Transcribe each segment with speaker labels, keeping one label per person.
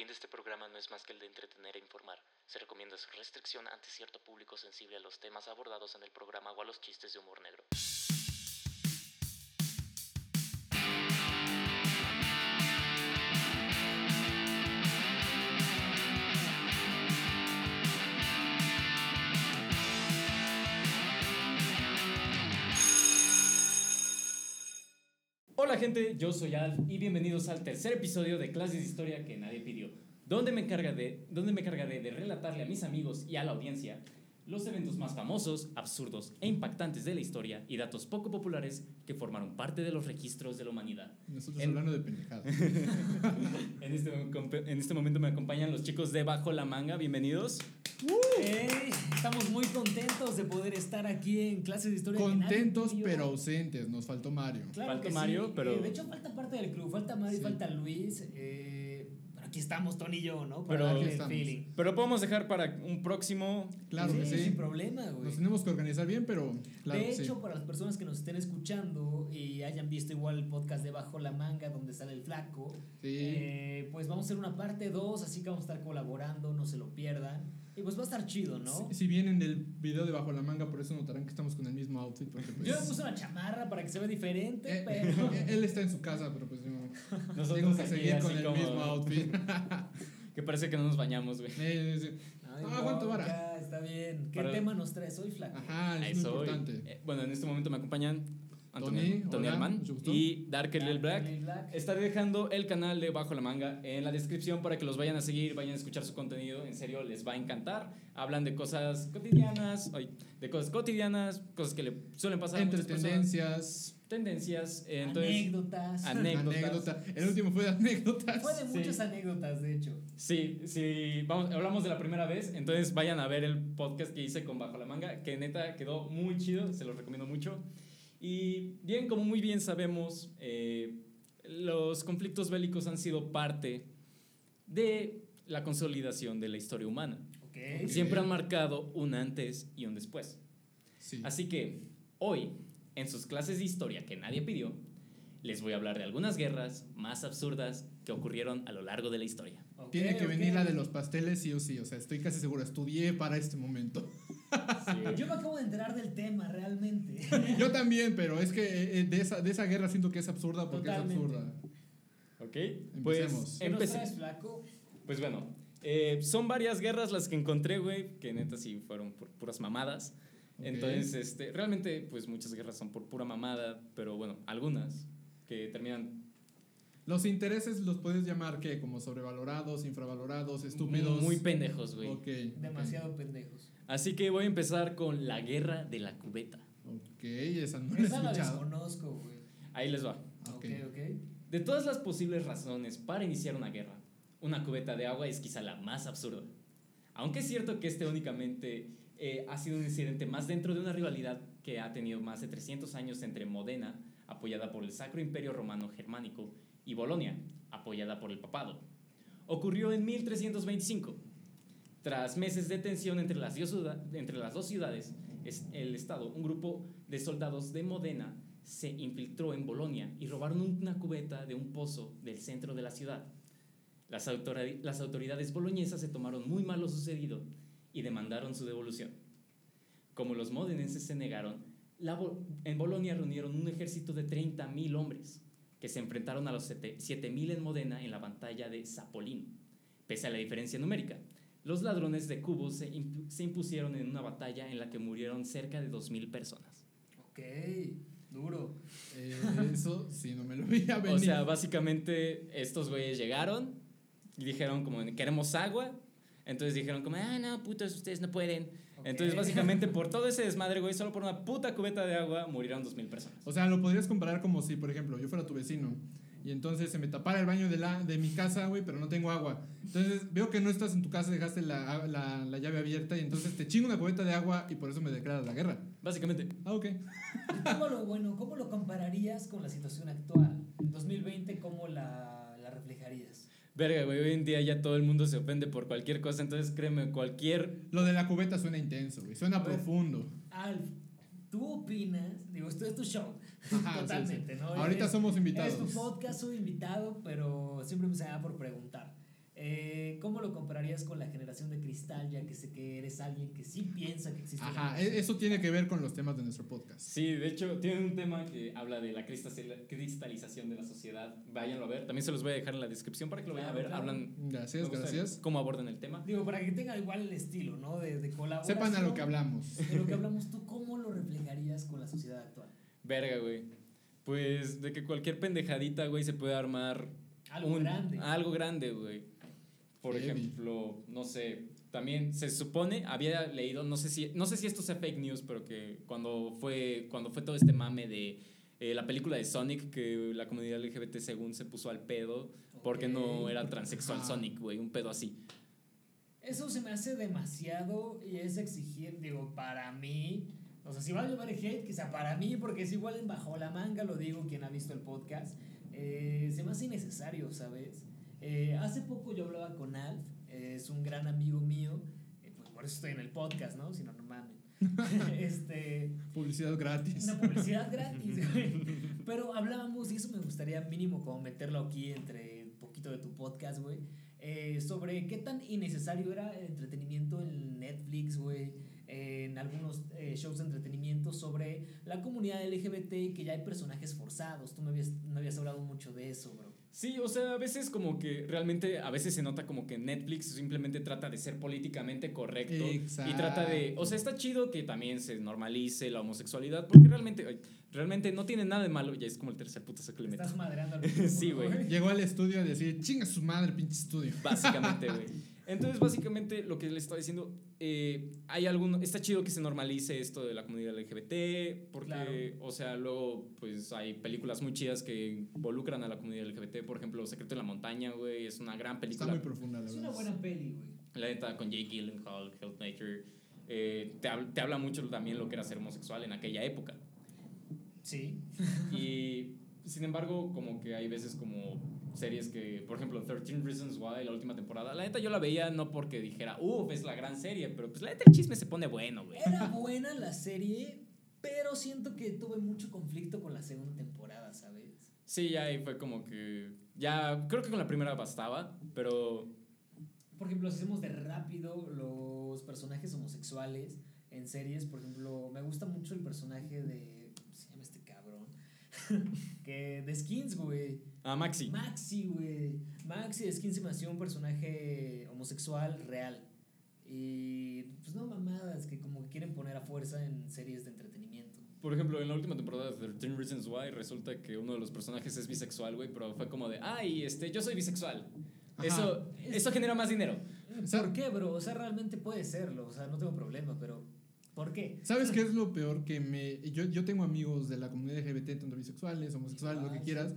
Speaker 1: fin de este programa no es más que el de entretener e informar. Se recomienda su restricción ante cierto público sensible a los temas abordados en el programa o a los chistes de humor negro.
Speaker 2: Hola gente, yo soy Alf y bienvenidos al tercer episodio de Clases de Historia que nadie pidió, donde me, encargaré, donde me de relatarle a mis amigos y a la audiencia los eventos más famosos, absurdos e impactantes de la historia y datos poco populares que formaron parte de los registros de la humanidad.
Speaker 3: Nosotros
Speaker 2: En-
Speaker 3: hablando de pendejadas.
Speaker 2: En este, en este momento me acompañan los chicos de Bajo la Manga, bienvenidos.
Speaker 4: Ey, estamos muy contentos de poder estar aquí en clases de historia.
Speaker 3: Contentos
Speaker 4: pidió.
Speaker 3: pero ausentes, nos faltó Mario.
Speaker 4: Claro
Speaker 2: Falta
Speaker 4: que
Speaker 2: Mario,
Speaker 4: sí.
Speaker 2: pero-
Speaker 4: Eh, de hecho, falta parte del club. Falta Mario,
Speaker 3: Sí.
Speaker 4: falta Luis. eh, aquí estamos, Tony y yo, ¿no? Para
Speaker 2: Pero-
Speaker 4: darle
Speaker 3: Aquí
Speaker 4: el
Speaker 3: estamos.
Speaker 4: feeling.
Speaker 2: Pero podemos dejar para un próximo...
Speaker 3: Claro que
Speaker 4: Sí,
Speaker 3: sí.
Speaker 4: Sin problema, güey.
Speaker 3: Nos tenemos que organizar bien, pero claro
Speaker 4: de
Speaker 3: sí.
Speaker 4: hecho, para las personas que nos estén escuchando y hayan visto igual el podcast de Bajo la Manga, donde sale el flaco,
Speaker 3: Sí.
Speaker 4: eh, pues vamos a hacer una parte 2, así que vamos a estar colaborando, no se lo pierdan. Y pues va a estar chido, ¿no?
Speaker 3: Si, si vienen del video de Bajo la Manga, por eso notarán que estamos con el mismo outfit. Porque, pues,
Speaker 4: Yo me puse una chamarra para que se vea diferente,
Speaker 3: eh,
Speaker 4: pero...
Speaker 3: eh, él está en su casa, pero pues yo
Speaker 2: Nosotros
Speaker 3: tengo que seguir con el
Speaker 2: como-
Speaker 3: mismo outfit.
Speaker 2: Que parece que no nos bañamos, güey.
Speaker 3: Eh, sí.
Speaker 4: Ay,
Speaker 3: Ah, aguanta
Speaker 4: bronca,
Speaker 3: vara.
Speaker 4: Está bien. ¿Qué
Speaker 2: Para-
Speaker 4: tema nos traes hoy, Flaco?
Speaker 3: Ajá, es muy importante.
Speaker 2: Eh, bueno, en este momento me acompañan Antonio,
Speaker 3: Tony,
Speaker 2: Tony y Dark Lil Black.
Speaker 4: Black.
Speaker 2: Estaré dejando el canal de Bajo la Manga en la descripción para que los vayan a seguir, vayan a escuchar su contenido. En serio, les va a encantar. Hablan de cosas cotidianas, de cosas cotidianas, cosas que le suelen pasar a
Speaker 3: Entre
Speaker 2: personas.
Speaker 3: tendencias,
Speaker 2: Tendencias. Entonces,
Speaker 4: anécdotas.
Speaker 2: anécdotas.
Speaker 3: El último fue de anécdotas.
Speaker 4: Fue de
Speaker 2: Sí.
Speaker 4: muchas anécdotas, de hecho.
Speaker 2: Sí, sí, vamos, hablamos de la primera vez, entonces vayan a ver el podcast que hice con Bajo la Manga, que neta quedó muy chido, se los recomiendo mucho. Y bien, como muy bien sabemos, eh, los conflictos bélicos han sido parte de la consolidación de la historia humana.
Speaker 4: Ok.
Speaker 2: Siempre han marcado un antes y un después.
Speaker 3: Sí.
Speaker 2: Así que hoy, en sus clases de historia que nadie pidió, les voy a hablar de algunas guerras más absurdas que ocurrieron a lo largo de la historia.
Speaker 4: Ok,
Speaker 3: Tiene que
Speaker 4: ok.
Speaker 3: venir la de los pasteles sí o sí, o sea, estoy casi seguro, estudié para este momento.
Speaker 4: Yo me acabo de enterar del tema, realmente.
Speaker 3: Yo también, pero es que eh, de esa, de esa guerra siento que es absurda porque
Speaker 4: Totalmente.
Speaker 3: es absurda.
Speaker 2: ¿Ok? Pues
Speaker 3: Empecemos.
Speaker 4: ¿Qué nos
Speaker 2: empecé-
Speaker 4: traes, Flaco?
Speaker 2: Pues bueno, eh, son varias guerras las que encontré, güey, que neta sí fueron por puras mamadas.
Speaker 3: Ok.
Speaker 2: Entonces, este, realmente, pues muchas guerras son por pura mamada, pero bueno, algunas que terminan
Speaker 3: Los intereses los puedes llamar que como sobrevalorados, infravalorados, estúpidos.
Speaker 2: muy pendejos, güey.
Speaker 3: Ok.
Speaker 4: Demasiado pendejos.
Speaker 2: Así que voy a empezar con la guerra de la cubeta.
Speaker 3: Ok, esa no la he
Speaker 4: Esa la
Speaker 3: escuchado.
Speaker 4: desconozco, güey.
Speaker 2: Ahí les va.
Speaker 3: Ok.
Speaker 4: Ok, ok.
Speaker 2: De todas las posibles razones para iniciar una guerra, una cubeta de agua es quizá la más absurda. Aunque es cierto que este únicamente eh, ha sido un incidente más dentro de una rivalidad que ha tenido más de 300 años entre Modena, apoyada por el Sacro Imperio Romano Germánico, y Bolonia, apoyada por el Papado. Ocurrió en 1325. Tras meses de tensión entre las, dos ciudades, es- el Estado, un grupo de soldados de Modena se infiltró en Bolonia y robaron una cubeta de un pozo del centro de la ciudad. Las, autori- las autoridades boloñesas se tomaron muy mal lo sucedido y demandaron su devolución. Como los modenenses se negaron, en Bolonia reunieron un ejército de 30.000 hombres que se enfrentaron a los sete- 7.000 en Modena en la batalla de Zapolín. Pese a la diferencia numérica, los ladrones de cubos se, impu- se impusieron en una batalla en la que murieron cerca de 2.000 personas.
Speaker 4: Ok, duro.
Speaker 3: Eh, eso sí, no me lo veía venir.
Speaker 2: O sea, básicamente estos güeyes llegaron y dijeron como queremos agua. Entonces dijeron como, ah, no, putos, ustedes no pueden.
Speaker 4: Ok.
Speaker 2: Entonces básicamente por todo ese desmadre, güey, solo por una puta cubeta de agua murieron dos mil personas.
Speaker 3: O sea, lo podrías comparar como si, por ejemplo, yo fuera tu vecino y entonces se me tapara el baño de, la, de mi casa, güey, pero no tengo agua. Entonces veo que no estás en tu casa, dejaste la, la, la llave abierta y entonces te chingo una cubeta de agua y por eso me declaras la guerra.
Speaker 2: Básicamente.
Speaker 3: Ah, ok.
Speaker 4: ¿Y ¿Cómo lo, bueno, ¿Cómo lo compararías con la situación actual? En 2020, ¿cómo la, la reflejarías?
Speaker 2: Verga, güey, hoy en día ya todo el mundo se ofende por cualquier cosa, entonces créeme, cualquier...
Speaker 3: Lo de la cubeta suena intenso, güey, suena profundo.
Speaker 4: Alf, ¿tú opinas? Digo, esto es tu show.
Speaker 3: Ajá, sí,
Speaker 4: Totalmente,
Speaker 3: sí.
Speaker 4: ¿no?
Speaker 3: Ahorita
Speaker 4: Eres-
Speaker 3: somos invitados.
Speaker 4: Es tu podcast, soy invitado, pero siempre me se da por preguntar. Eh, ¿cómo lo compararías con la generación de cristal, ya que sé que eres alguien que sí piensa que existe
Speaker 3: Ajá, e- eso tiene que ver con los temas de nuestro podcast.
Speaker 2: Sí, de hecho, tiene un tema que habla de la cristal- cristalización de la sociedad. Váyanlo a ver. También se los voy a dejar en la descripción para que lo vayan a ver.
Speaker 4: Claro.
Speaker 2: Hablan.
Speaker 3: Gracias, gracias.
Speaker 2: Cómo abordan el tema.
Speaker 4: Digo, para que tenga igual el estilo, ¿no? De, de colaboración.
Speaker 3: Sepan a lo que hablamos.
Speaker 4: De lo que hablamos, ¿tú cómo lo reflejarías con la sociedad actual?
Speaker 2: Verga, güey. Pues de que cualquier pendejadita, güey, se puede armar.
Speaker 4: Algo
Speaker 2: un-
Speaker 4: grande.
Speaker 2: Algo grande, güey. Por
Speaker 3: Heavy.
Speaker 2: ejemplo, no sé. También se supone, había leído, no sé si, no sé si esto sea fake news, pero que cuando fue, cuando fue todo este mame de eh, la película de Sonic, que la comunidad LGBT según se puso al pedo, porque no era transexual. Sonic, güey, un pedo así.
Speaker 4: Eso se me hace demasiado y es exigir, digo, para mí. O sea, si va a llover hate, que sea para mí, porque es igual en bajo la manga, lo digo quien ha visto el podcast. eh, se me hace innecesario, ¿sabes? Eh, hace poco yo hablaba con Alf, eh, es un gran amigo mío, eh, pues por eso estoy en el podcast, ¿no? Si no, no mamen. este,
Speaker 3: Publicidad gratis.
Speaker 4: una publicidad gratis, güey. Pero hablábamos, y eso me gustaría mínimo como meterlo aquí entre un poquito de tu podcast, güey. eh, sobre qué tan innecesario era el entretenimiento en Netflix, güey. En algunos eh, shows de entretenimiento sobre la comunidad LGBT y que ya hay personajes forzados. Tú me habías, me habías hablado mucho de eso, bro.
Speaker 2: Sí, o sea, a veces como que realmente, a veces se nota como que Netflix simplemente trata de ser políticamente correcto y trata de, o sea, está chido que también se normalice la homosexualidad, porque realmente, realmente no tiene nada de malo, ya es como el tercer le meto.
Speaker 4: Estás madreando al
Speaker 2: Sí, güey.
Speaker 3: Llegó al estudio a decir, chinga su madre, pinche estudio.
Speaker 2: Básicamente, güey. Entonces, básicamente, lo que le estaba diciendo, eh, hay alguno, está chido que se normalice esto de la comunidad LGBT, porque,
Speaker 4: Claro.
Speaker 2: o sea, luego, pues hay películas muy chidas que involucran a la comunidad LGBT, por ejemplo, Secreto en la Montaña, güey, es una gran
Speaker 3: Está
Speaker 2: película.
Speaker 3: muy profunda, la
Speaker 4: Es
Speaker 3: verdad.
Speaker 4: una buena peli, güey.
Speaker 2: La neta, con Jake Gyllenhaal, Heath Ledger, eh, te, te habla mucho también lo que era ser homosexual en aquella época.
Speaker 4: Sí.
Speaker 2: Y sin embargo, como que hay veces como series que, por ejemplo, 13 Reasons Why, la última temporada, la neta yo la veía no porque dijera, uff, es la gran serie, pero pues la neta el chisme se pone bueno, güey.
Speaker 4: Era buena la serie, pero siento que tuve mucho conflicto con la segunda temporada, ¿sabes?
Speaker 2: Sí, ya ahí fue como que, ya, creo que con la primera bastaba, pero
Speaker 4: Por ejemplo, si hacemos de rápido los personajes homosexuales en series, por ejemplo, me gusta mucho el personaje de. ¿Cómo se llama este cabrón? que de Skins, güey.
Speaker 2: A Maxi.
Speaker 4: Maxi, güey. Maxi de Skins se me hacía un personaje homosexual real. Y pues no mamadas que como quieren poner a fuerza en series de entretenimiento.
Speaker 2: Por ejemplo, en la última temporada de 13 Reasons Why resulta que uno de los personajes es bisexual, güey, pero fue como de, ay, este, yo soy bisexual.
Speaker 3: Ajá.
Speaker 2: Eso, eso genera más dinero.
Speaker 3: O sea-
Speaker 4: ¿Por qué, bro? O sea, realmente puede serlo. O sea, no tengo problema, pero ¿por qué?
Speaker 3: ¿Sabes qué es lo peor? Que me. Yo, yo tengo amigos de la comunidad LGBT, tanto bisexuales, homosexuales, lo que
Speaker 4: Ah,
Speaker 3: quieras,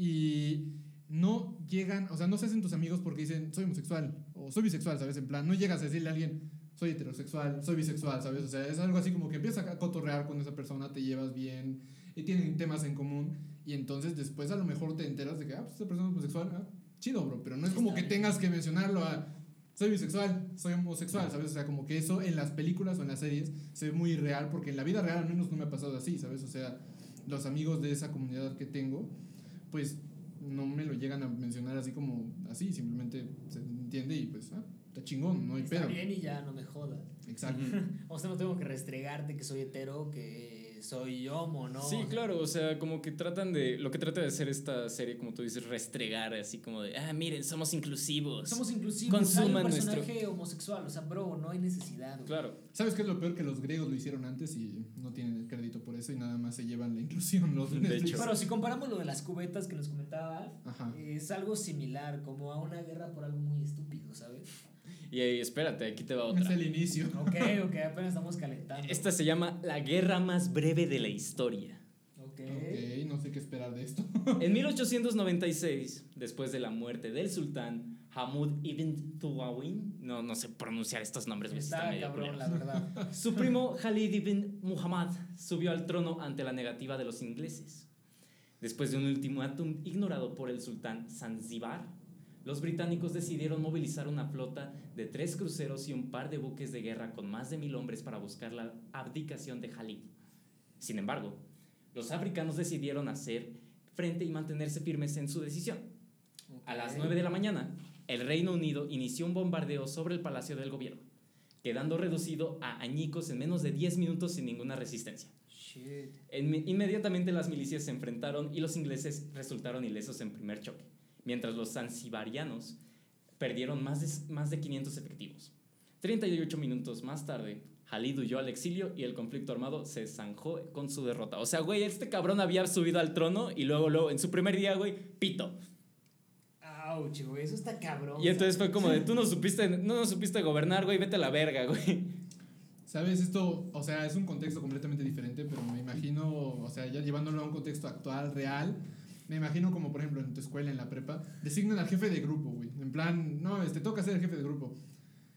Speaker 3: y no llegan, o sea, no se hacen tus amigos porque dicen, soy homosexual, o soy bisexual, ¿sabes? En plan, no llegas a decirle a alguien, soy heterosexual, soy bisexual, ¿sabes? O sea, es algo así como que empiezas a cotorrear con esa persona, te llevas bien, y tienen temas en común, y entonces después a lo mejor te enteras de que, ah, pues esta persona es homosexual, ah, chido, bro, pero no es como que tengas que mencionarlo a soy bisexual, soy homosexual, ¿sabes? O sea, como que eso en las películas o en las series se ve muy real, porque en la vida real al menos no me ha pasado así, ¿sabes? O sea, los amigos de esa comunidad que tengo, pues no me lo llegan a mencionar así como así, simplemente se entiende y pues, ah, está chingón, no hay
Speaker 4: Está
Speaker 3: pedo.
Speaker 4: bien y ya no me jodas.
Speaker 3: Exacto.
Speaker 4: O sea, no tengo que restregarte que soy hetero, que soy homo, ¿no?
Speaker 2: Sí, claro, o sea, como que tratan de, lo que trata de hacer esta serie, como tú dices, restregar, así como de, ah, miren, somos inclusivos.
Speaker 4: Somos inclusivos.
Speaker 2: Consuman
Speaker 4: hay un
Speaker 2: nuestro-
Speaker 4: personaje homosexual, o sea, bro, no hay necesidad. güey.
Speaker 2: Claro,
Speaker 3: ¿Sabes qué es lo peor? Que los griegos lo hicieron antes y no tienen el crédito por eso y nada más se llevan la inclusión los
Speaker 2: De
Speaker 3: Netflix.
Speaker 2: hecho.
Speaker 4: Pero si comparamos lo de las cubetas que nos comentaba
Speaker 3: Ajá.
Speaker 4: es algo similar, como a una guerra por algo muy estúpido, ¿sabes?
Speaker 2: y ahí, espérate, aquí te va
Speaker 3: Es
Speaker 2: otra.
Speaker 3: el inicio.
Speaker 4: Ok, ok, apenas estamos calentando.
Speaker 2: Esta se llama La guerra más breve de la historia.
Speaker 4: Ok.
Speaker 3: Ok, no sé qué esperar de esto.
Speaker 2: En 1896, después de la muerte del sultán Hamud ibn Tuwawin, no, no sé pronunciar estos nombres, güey,
Speaker 4: Está
Speaker 2: medio
Speaker 4: cabrón, la verdad.
Speaker 2: Su primo Khalid ibn Muhammad subió al trono ante la negativa de los ingleses. Después de un ultimátum ignorado por el sultán Zanzíbar, los británicos decidieron movilizar una flota de tres cruceros y un par de buques de guerra con más de mil hombres para buscar la abdicación de Khalid. Sin embargo, los africanos decidieron hacer frente y mantenerse firmes en su decisión. A las
Speaker 4: Ok.
Speaker 2: 9 de la mañana, el Reino Unido inició un bombardeo sobre el Palacio del Gobierno, quedando reducido a añicos en menos de 10 minutos sin ninguna resistencia.
Speaker 4: Shit.
Speaker 2: Inmediatamente las milicias se enfrentaron y los ingleses resultaron ilesos en primer choque, mientras los zanzibarianos perdieron más de, más de 500 efectivos. 38 minutos más tarde, Khalid huyó al exilio y el conflicto armado se zanjó con su derrota. O sea, güey, este cabrón había subido al trono y luego, luego, en su primer día, güey, pito.
Speaker 4: Ouch, güey, eso está cabrón.
Speaker 2: Y entonces fue como de, tú no supiste, no, no supiste gobernar, güey, vete a la verga, güey.
Speaker 3: ¿Sabes? Esto, o sea, es un contexto completamente diferente, pero me imagino, o sea, ya llevándolo a un contexto actual, real, me imagino como, por ejemplo, en tu escuela, en la prepa, designan al jefe de grupo, güey. En plan, no, este, toca ser el jefe de grupo.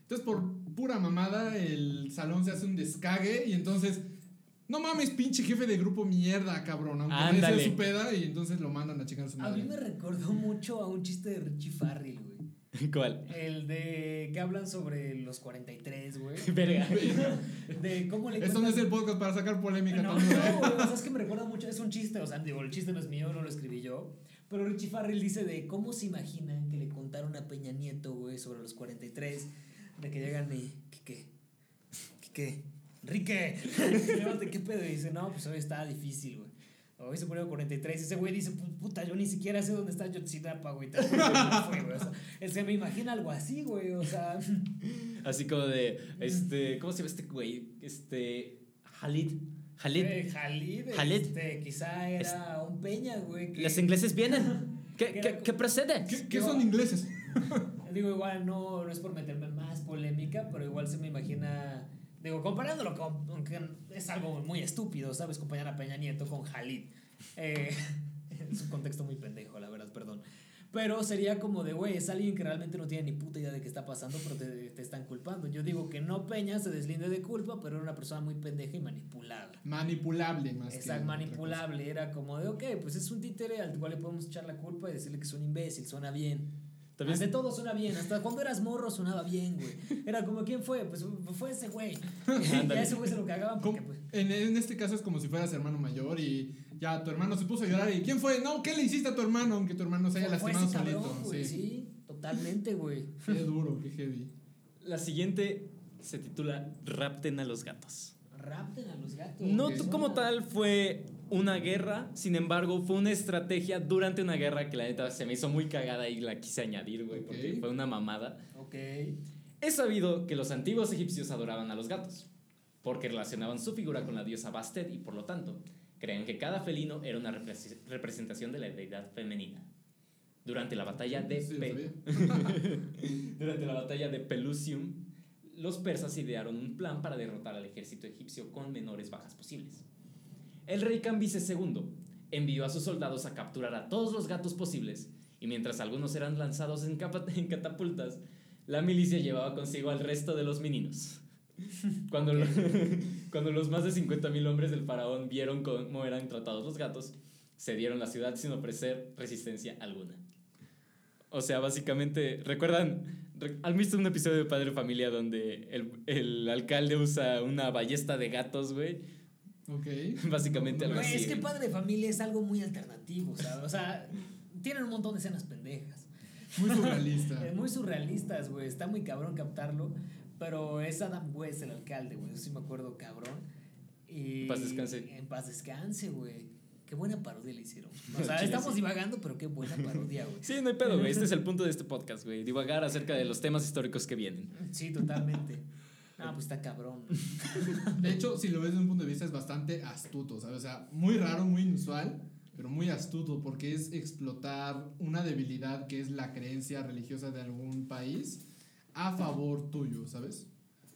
Speaker 3: Entonces, por pura mamada, el salón se hace un descague y entonces, no mames, pinche jefe de grupo mierda, cabrón. Aunque sea su peda y entonces lo mandan a chingar a su
Speaker 4: A mí
Speaker 3: madre.
Speaker 4: me recordó mucho a un chiste de Richie Farrell, güey.
Speaker 2: ¿Cuál?
Speaker 4: El de que hablan sobre los 43, güey.
Speaker 2: Verga.
Speaker 4: De cómo le
Speaker 3: Esto no es el podcast para sacar polémica.
Speaker 4: No,
Speaker 3: tan dura, ¿eh?
Speaker 4: no, güey, o sea, es que me recuerda mucho, es un chiste, o sea, digo, el chiste no es mío, no lo escribí yo, pero Richie Farrell dice de cómo se imaginan que le contaron a Peña Nieto, güey, sobre los 43, de que llegan y, ¿qué qué? ¿Qué qué? Enrique, ¿qué pedo? Y dice, no, pues hoy está difícil, güey. Hoy se pone 43. Ese güey dice, "Pu- puta, yo ni siquiera sé dónde está Yotzinapa, güey. No fue, güey. O sea, él se me imagina algo así, güey. O sea,
Speaker 2: Así como de, este, ¿cómo se llama este güey? Este, Khalid. Khalid.
Speaker 4: eh, Jalid,
Speaker 2: Jalid.
Speaker 4: este, quizá era un Peña, güey. que-
Speaker 2: Los ingleses vienen. ¿Qué, qué,
Speaker 4: era-
Speaker 2: qué procede?
Speaker 3: ¿Qué, qué son ingleses?
Speaker 4: Digo, igual no, no es por meterme en más polémica, pero igual se me imagina. Digo, comparándolo con. Aunque es algo muy estúpido, ¿sabes? Comparar a Peña Nieto con Jalid. Eh, es un contexto muy pendejo, la verdad, perdón. Pero sería como de, güey, es alguien que realmente no tiene ni puta idea de qué está pasando, pero te, te están culpando. Yo digo que no Peña se deslinde de culpa, pero era una persona muy pendeja y manipulada.
Speaker 3: Manipulable más
Speaker 4: Exacto, manipulable. Era como de, ok, pues es un títere al cual le podemos echar la culpa y decirle que es un imbécil, suena bien.
Speaker 2: También
Speaker 4: Hasta todo suena bien, hasta cuando eras morro sonaba bien, güey. Era como, ¿quién fue? Pues fue ese güey. y
Speaker 2: Ándale.
Speaker 4: a ese güey se lo cagaban porque, pues.
Speaker 3: en, en este caso es como si fueras hermano mayor y ya tu hermano se puso a llorar y ¿quién fue? No, ¿qué le hiciste a tu hermano? Aunque tu hermano se haya
Speaker 4: Fue,
Speaker 3: lastimado
Speaker 4: cabrón,
Speaker 3: solito.
Speaker 4: güey.
Speaker 3: sí.
Speaker 4: Sí. totalmente, güey.
Speaker 3: Qué duro, qué heavy.
Speaker 2: La siguiente se titula Rapten a los gatos.
Speaker 4: Rapten a los gatos.
Speaker 2: No
Speaker 4: güey.
Speaker 2: t- como tal fue una guerra, sin embargo fue una estrategia durante una guerra que la neta se me hizo muy cagada y la quise añadir, güey, porque
Speaker 3: Ok.
Speaker 2: fue una mamada.
Speaker 4: Ok.
Speaker 2: Es sabido que los antiguos egipcios adoraban a los gatos, porque relacionaban su figura con la diosa Bastet y por lo tanto creían que cada felino era una repres- representación de la deidad femenina. Durante la batalla de
Speaker 3: Sí.
Speaker 2: Durante la batalla de Pelusium, los persas idearon un plan para derrotar al ejército egipcio con menores bajas posibles. El rey Cambises II envió a sus soldados a capturar a todos los gatos posibles, y mientras algunos eran lanzados en, catapultas, la milicia llevaba consigo al resto de los meninos. Cuando, lo- cuando los más de 50.000 hombres del faraón vieron cómo eran tratados los gatos, cedieron la ciudad sin ofrecer resistencia alguna. O sea, básicamente, ¿recuerdan? Re- ¿Han visto un episodio de Padre Familia donde el, el alcalde usa una ballesta de gatos, güey?
Speaker 3: Ok.
Speaker 2: Básicamente algo así.
Speaker 4: es que padre de familia es algo muy alternativo, ¿sabes? O sea, tienen un montón de escenas pendejas.
Speaker 3: Muy surrealista.
Speaker 4: Muy surrealistas, güey. Está muy cabrón captarlo. Pero es Adam West, el alcalde, güey. Yo sí me acuerdo, cabrón. Y
Speaker 2: En paz descanse.
Speaker 4: En paz descanse, güey. Qué buena parodia le hicieron. O sea,
Speaker 2: Chile,
Speaker 4: estamos
Speaker 2: sí.
Speaker 4: divagando, pero qué buena parodia, güey.
Speaker 2: Sí, no hay pedo, güey. Este es el punto de este podcast, güey. Divagar acerca de los temas históricos que vienen.
Speaker 4: Sí, totalmente. Ah, pues está cabrón.
Speaker 3: De hecho, si lo ves desde un punto de vista, es bastante astuto, ¿sabes? O sea, muy raro, muy inusual, pero muy astuto, porque es explotar una debilidad que es la creencia religiosa de algún país a favor tuyo, ¿sabes?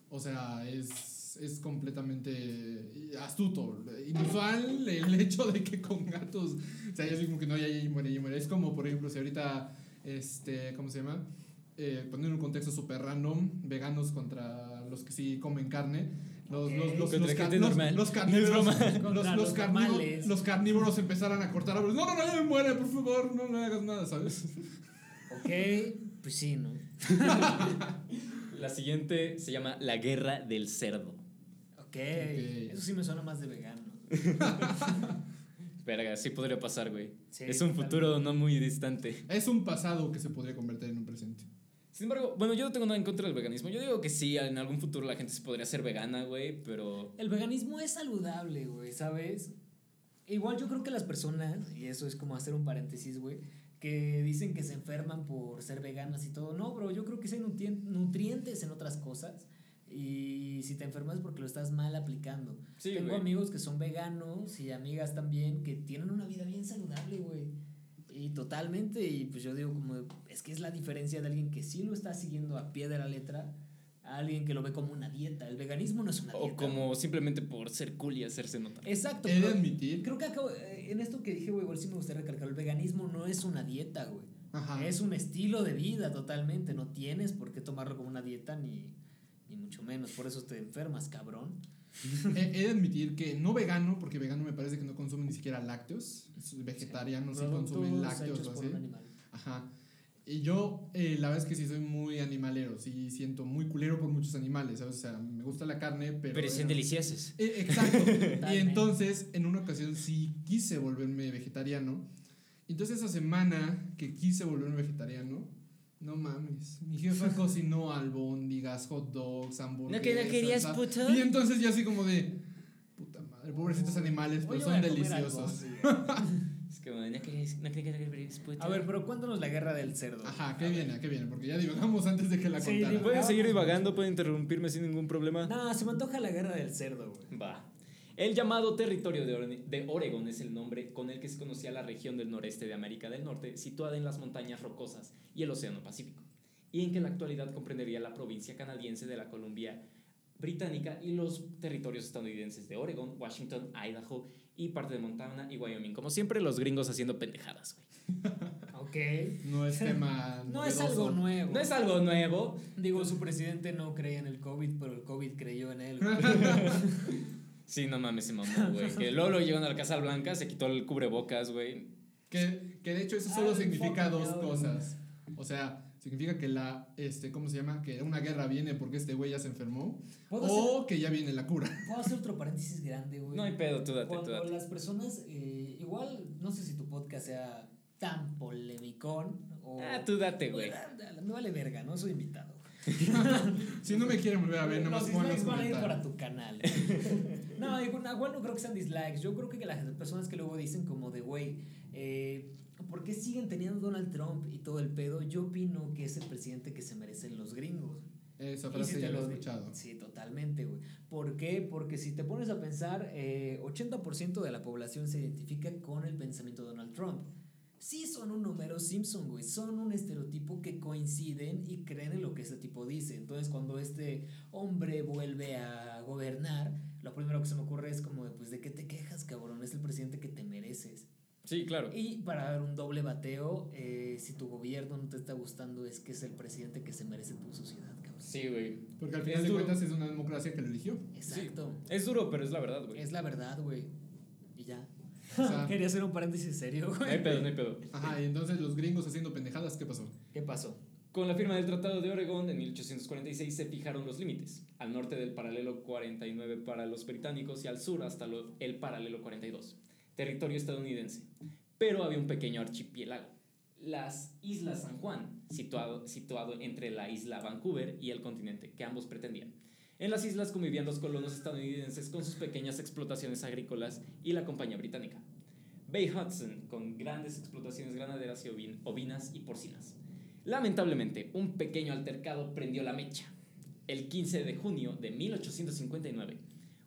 Speaker 3: O sea, es, es completamente astuto. Inusual el hecho de que con gatos, o sea, yo así como que no, ya, ya muere, ya muere. Es como, por ejemplo, si ahorita, este, ¿cómo se llama? Eh, poner un contexto súper random, veganos contra los que sí comen carne. Los, los, los, los, carnívoros, los, carnívoros,
Speaker 4: normales.
Speaker 3: los carnívoros empezaran a cortar árboles. No, no, no, ya me muere, por favor, no le hagas nada, ¿sabes?
Speaker 4: Ok, pues sí, ¿no?
Speaker 2: La siguiente se llama La Guerra del Cerdo.
Speaker 4: Ok. Eso sí me suena más de vegano.
Speaker 2: Verga, sí podría pasar, güey.
Speaker 4: Sí,
Speaker 2: es un futuro no muy distante.
Speaker 3: Es un pasado que se podría convertir en un presente.
Speaker 2: Sin embargo, bueno, yo no tengo nada en contra del veganismo. Yo digo que sí, en algún futuro la gente se podría hacer vegana, güey, pero...
Speaker 4: El veganismo es saludable, güey, ¿sabes? Igual yo creo que las personas, y eso es como hacer un paréntesis, güey, que dicen que se enferman por ser veganas y todo. No, bro, yo creo que sí hay nutrien- nutrientes en otras cosas. Y si te enfermas es porque lo estás mal aplicando.
Speaker 2: Sí,
Speaker 4: Tengo amigos que son veganos y amigas también que tienen una vida bien saludable, güey. Y totalmente, y pues yo digo como, es que es la diferencia de alguien que sí lo está siguiendo a pie de la letra a alguien que lo ve como una dieta. El veganismo no es una dieta.
Speaker 2: O como simplemente por ser cool y hacerse notar.
Speaker 4: Exacto.
Speaker 3: He de admitir.
Speaker 4: Creo que acabo, eh, en esto que dije, güey, igual sí me gustaría recalcar, el veganismo no es una dieta, güey.
Speaker 3: Ajá.
Speaker 4: Es un estilo de vida totalmente. No tienes por qué tomarlo como una dieta ni, ni mucho menos. Por eso te enfermas, cabrón.
Speaker 3: He, he de admitir que no vegano, porque vegano me parece que no consume ni siquiera lácteos. Es vegetariano, sí, consume
Speaker 4: Productos
Speaker 3: lácteos o
Speaker 4: por
Speaker 3: así.
Speaker 4: un animal.
Speaker 3: Ajá. Y yo, eh, la verdad es que sí soy muy animalero, sí siento muy culero por muchos animales, ¿sabes? O sea, me gusta la carne, pero...
Speaker 2: Pero son
Speaker 3: eh,
Speaker 2: deliciosos.
Speaker 3: eh, exacto. y entonces, en una ocasión sí quise volverme vegetariano. Entonces, esa semana que quise volverme vegetariano, no mames, mi jefa cocinó albóndigas, hot dogs, hamburguesas.
Speaker 2: que no querías,
Speaker 3: ¿sabes?
Speaker 2: puto?
Speaker 3: Y entonces yo así como de... Puta madre, pobrecitos animales, pero son deliciosos.
Speaker 2: Es que, bueno, no querías, no querías, no.
Speaker 4: A ver, pero cuéntanos la guerra del cerdo.
Speaker 3: Ajá, ¿qué viene? ¿A qué viene? Porque ya divagamos antes de que la
Speaker 4: Sí,
Speaker 3: contara.
Speaker 2: Pueden seguir divagando, pueden interrumpirme sin ningún problema.
Speaker 4: No, se me antoja la guerra del cerdo, güey.
Speaker 2: Va. El llamado territorio de, Ore- de Oregon es el nombre con el que se conocía la región del noreste de América del Norte, situada en las montañas rocosas y el Océano Pacífico, y en que en la actualidad comprendería la provincia canadiense de la Columbia Británica y los territorios estadounidenses de Oregon, Washington, Idaho y parte de Montana y Wyoming. Como siempre, los gringos haciendo pendejadas, güey.
Speaker 4: Ok.
Speaker 3: No es tema.
Speaker 4: No es algo nuevo.
Speaker 2: No es algo nuevo.
Speaker 4: Digo, su presidente no creía en el COVID, pero el COVID creyó en él.
Speaker 2: Sí, no mames, se mamó, güey. Que luego lo llevan a la Casa Blanca, se quitó el cubrebocas, güey.
Speaker 3: Que, que de hecho eso solo
Speaker 4: Ay,
Speaker 3: significa dos cosas. O sea, significa que la, este, ¿cómo se llama? Que una guerra viene porque este güey ya se enfermó.
Speaker 4: ¿Puedo,
Speaker 3: O
Speaker 4: hacer,
Speaker 3: que ya viene la cura.
Speaker 4: puedo hacer otro paréntesis grande, güey?
Speaker 2: No hay pedo, tú date, tú
Speaker 4: Cuando
Speaker 2: date.
Speaker 4: las personas, eh, igual, no sé si tu podcast sea tan polemicón o...
Speaker 2: Ah, tú date, güey.
Speaker 4: Ah, Me vale verga, no soy invitado.
Speaker 3: Si no me quieren volver a ver,
Speaker 4: Los
Speaker 3: nomás pongan
Speaker 4: dislikes van a ir para tu canal. no, digo, no, igual no creo que sean dislikes. Yo creo que las personas que luego dicen como de, güey, eh, ¿por qué siguen teniendo Donald Trump y todo el pedo? Yo opino que es el presidente que se merecen los gringos.
Speaker 3: Esa frase
Speaker 4: si
Speaker 3: ya he
Speaker 4: lo di-
Speaker 3: escuchado.
Speaker 4: Sí, totalmente, güey. ¿Por qué? Porque si te pones a pensar, eh, 80% de la población se identifica con el pensamiento de Donald Trump. Sí son un número Simpson, güey. Son un estereotipo que coinciden y creen en lo que ese tipo dice. Entonces, cuando este hombre vuelve a gobernar, lo primero que se me ocurre es como, de, pues, ¿de qué te quejas, cabrón? Es el presidente que te mereces.
Speaker 2: Sí, claro.
Speaker 4: Y para dar un doble bateo, eh, si tu gobierno no te está gustando, es que es el presidente que se merece tu sociedad, cabrón.
Speaker 2: Sí, güey.
Speaker 3: Porque al
Speaker 2: Es
Speaker 3: final de
Speaker 2: duro.
Speaker 3: cuentas es una democracia que lo eligió.
Speaker 4: Exacto.
Speaker 2: Es duro, pero es la verdad, güey.
Speaker 4: Es la verdad, güey. Y ya.
Speaker 3: O sea-
Speaker 4: Quería hacer un paréntesis serio,
Speaker 2: No hay
Speaker 4: güey.
Speaker 2: pedo, no hay pedo.
Speaker 3: Ajá, y entonces los gringos haciendo pendejadas, ¿qué pasó?
Speaker 4: ¿Qué pasó?
Speaker 2: Con la firma del Tratado de Oregón en 1846 se fijaron los límites, al norte del paralelo 49 para los británicos y al sur hasta lo- el paralelo 42, territorio estadounidense. Pero había un pequeño archipiélago, las Islas San Juan, situado, situado entre la isla Vancouver y el continente, que ambos pretendían. En las islas convivían los colonos estadounidenses con sus pequeñas explotaciones agrícolas y la compañía británica. Bay Hudson, con grandes explotaciones ganaderas y ovin- ovinas y porcinas. Lamentablemente, un pequeño altercado prendió la mecha. El 15 de junio de 1859,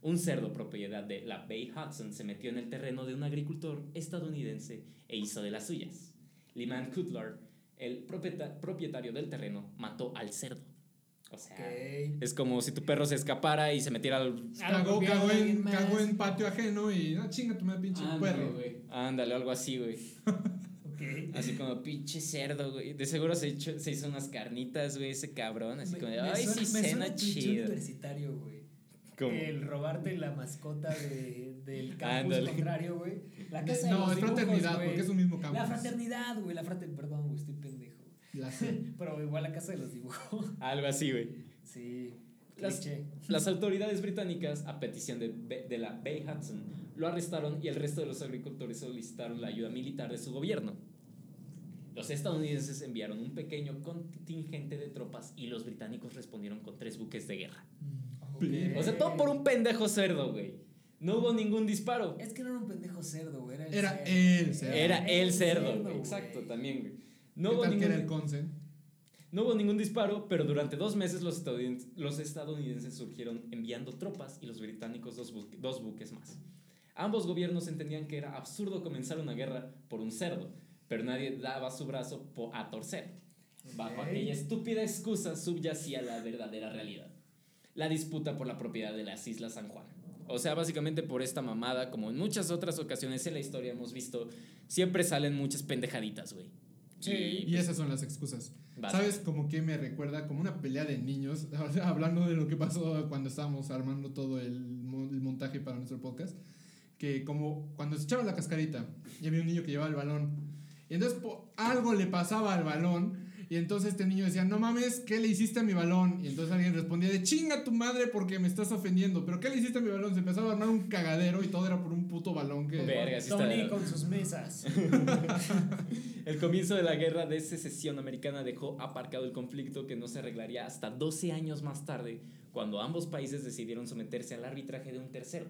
Speaker 2: un cerdo propiedad de la Bay Hudson se metió en el terreno de un agricultor estadounidense e hizo de las suyas. Lyman Cutler, el propieta- propietario del terreno, mató al cerdo. O sea,
Speaker 4: Ok.
Speaker 2: es como si tu perro se escapara y se metiera al...
Speaker 3: Cagó, cagó, en, cagó en patio ajeno y no, chinga tu madre, pinche perro.
Speaker 2: güey. Ándale, algo así, güey.
Speaker 4: Ok.
Speaker 2: Así como pinche cerdo, güey. De seguro se, echó- se hizo unas carnitas, güey, ese cabrón. Así como de, ay,
Speaker 4: suena-
Speaker 2: sí,
Speaker 4: me
Speaker 2: cena
Speaker 4: suena
Speaker 2: chido.
Speaker 4: universitario, güey.
Speaker 2: ¿Cómo?
Speaker 4: El robarte la mascota de, del campus
Speaker 2: Ándale.
Speaker 4: contrario, güey. La casa de
Speaker 3: No,
Speaker 4: los
Speaker 3: es
Speaker 4: dibujos,
Speaker 3: fraternidad,
Speaker 4: güey.
Speaker 3: porque es un mismo campus.
Speaker 4: La fraternidad, güey. La fraternidad. Perdón, güey, estoy pendejo.
Speaker 3: La sé.
Speaker 4: Pero igual la casa de los dibujos.
Speaker 2: Algo así, güey.
Speaker 4: Sí.
Speaker 2: Las-. Las autoridades británicas, a petición de, de la Bay Hudson, lo arrestaron y el resto de los agricultores solicitaron la ayuda militar de su gobierno. Los estadounidenses enviaron un pequeño contingente de tropas y los británicos respondieron con tres buques de guerra.
Speaker 4: Ok.
Speaker 2: O sea, todo por un pendejo cerdo, güey. No hubo ningún disparo.
Speaker 4: Es que no era un pendejo cerdo, güey. Era el
Speaker 3: Era
Speaker 4: cerdo.
Speaker 3: el cerdo.
Speaker 2: Era el
Speaker 4: el
Speaker 2: cerdo,
Speaker 4: cerdo.
Speaker 2: Exacto, también, güey. No
Speaker 3: ¿Qué
Speaker 2: hubo, ningún,
Speaker 3: consen?
Speaker 2: no hubo ningún disparo, pero durante dos meses los estadounidenses, los estadounidenses surgieron enviando tropas y los británicos dos, buque- dos buques más. Ambos gobiernos entendían que era absurdo comenzar una guerra por un cerdo, pero nadie daba su brazo a torcer. Bajo aquella estúpida excusa subyacía la verdadera realidad. La disputa por la propiedad de las Islas San Juan. O sea, básicamente por esta mamada, como en muchas otras ocasiones en la historia hemos visto, siempre salen muchas pendejaditas, güey.
Speaker 4: Sí.
Speaker 3: Y esas son las excusas.
Speaker 2: Basta.
Speaker 3: ¿Sabes como que me recuerda? Como una pelea de niños, hablando de lo que pasó cuando estábamos armando todo el, el montaje para nuestro podcast, que como cuando se echaba la cascarita y había un niño que llevaba el balón, y entonces algo le pasaba al balón, y entonces este niño decía, no mames, ¿qué le hiciste a mi balón? Y entonces alguien respondía de chinga tu madre porque me estás ofendiendo, pero ¿qué le hiciste a mi balón? Se empezaba a armar un cagadero y todo era por un puto balón que...
Speaker 2: Verga, sí
Speaker 4: Tony
Speaker 2: está-
Speaker 4: con sus mesas.
Speaker 2: El comienzo de la guerra de secesión americana dejó aparcado el conflicto que no se arreglaría hasta 12 años más tarde, cuando ambos países decidieron someterse al arbitraje de un tercero,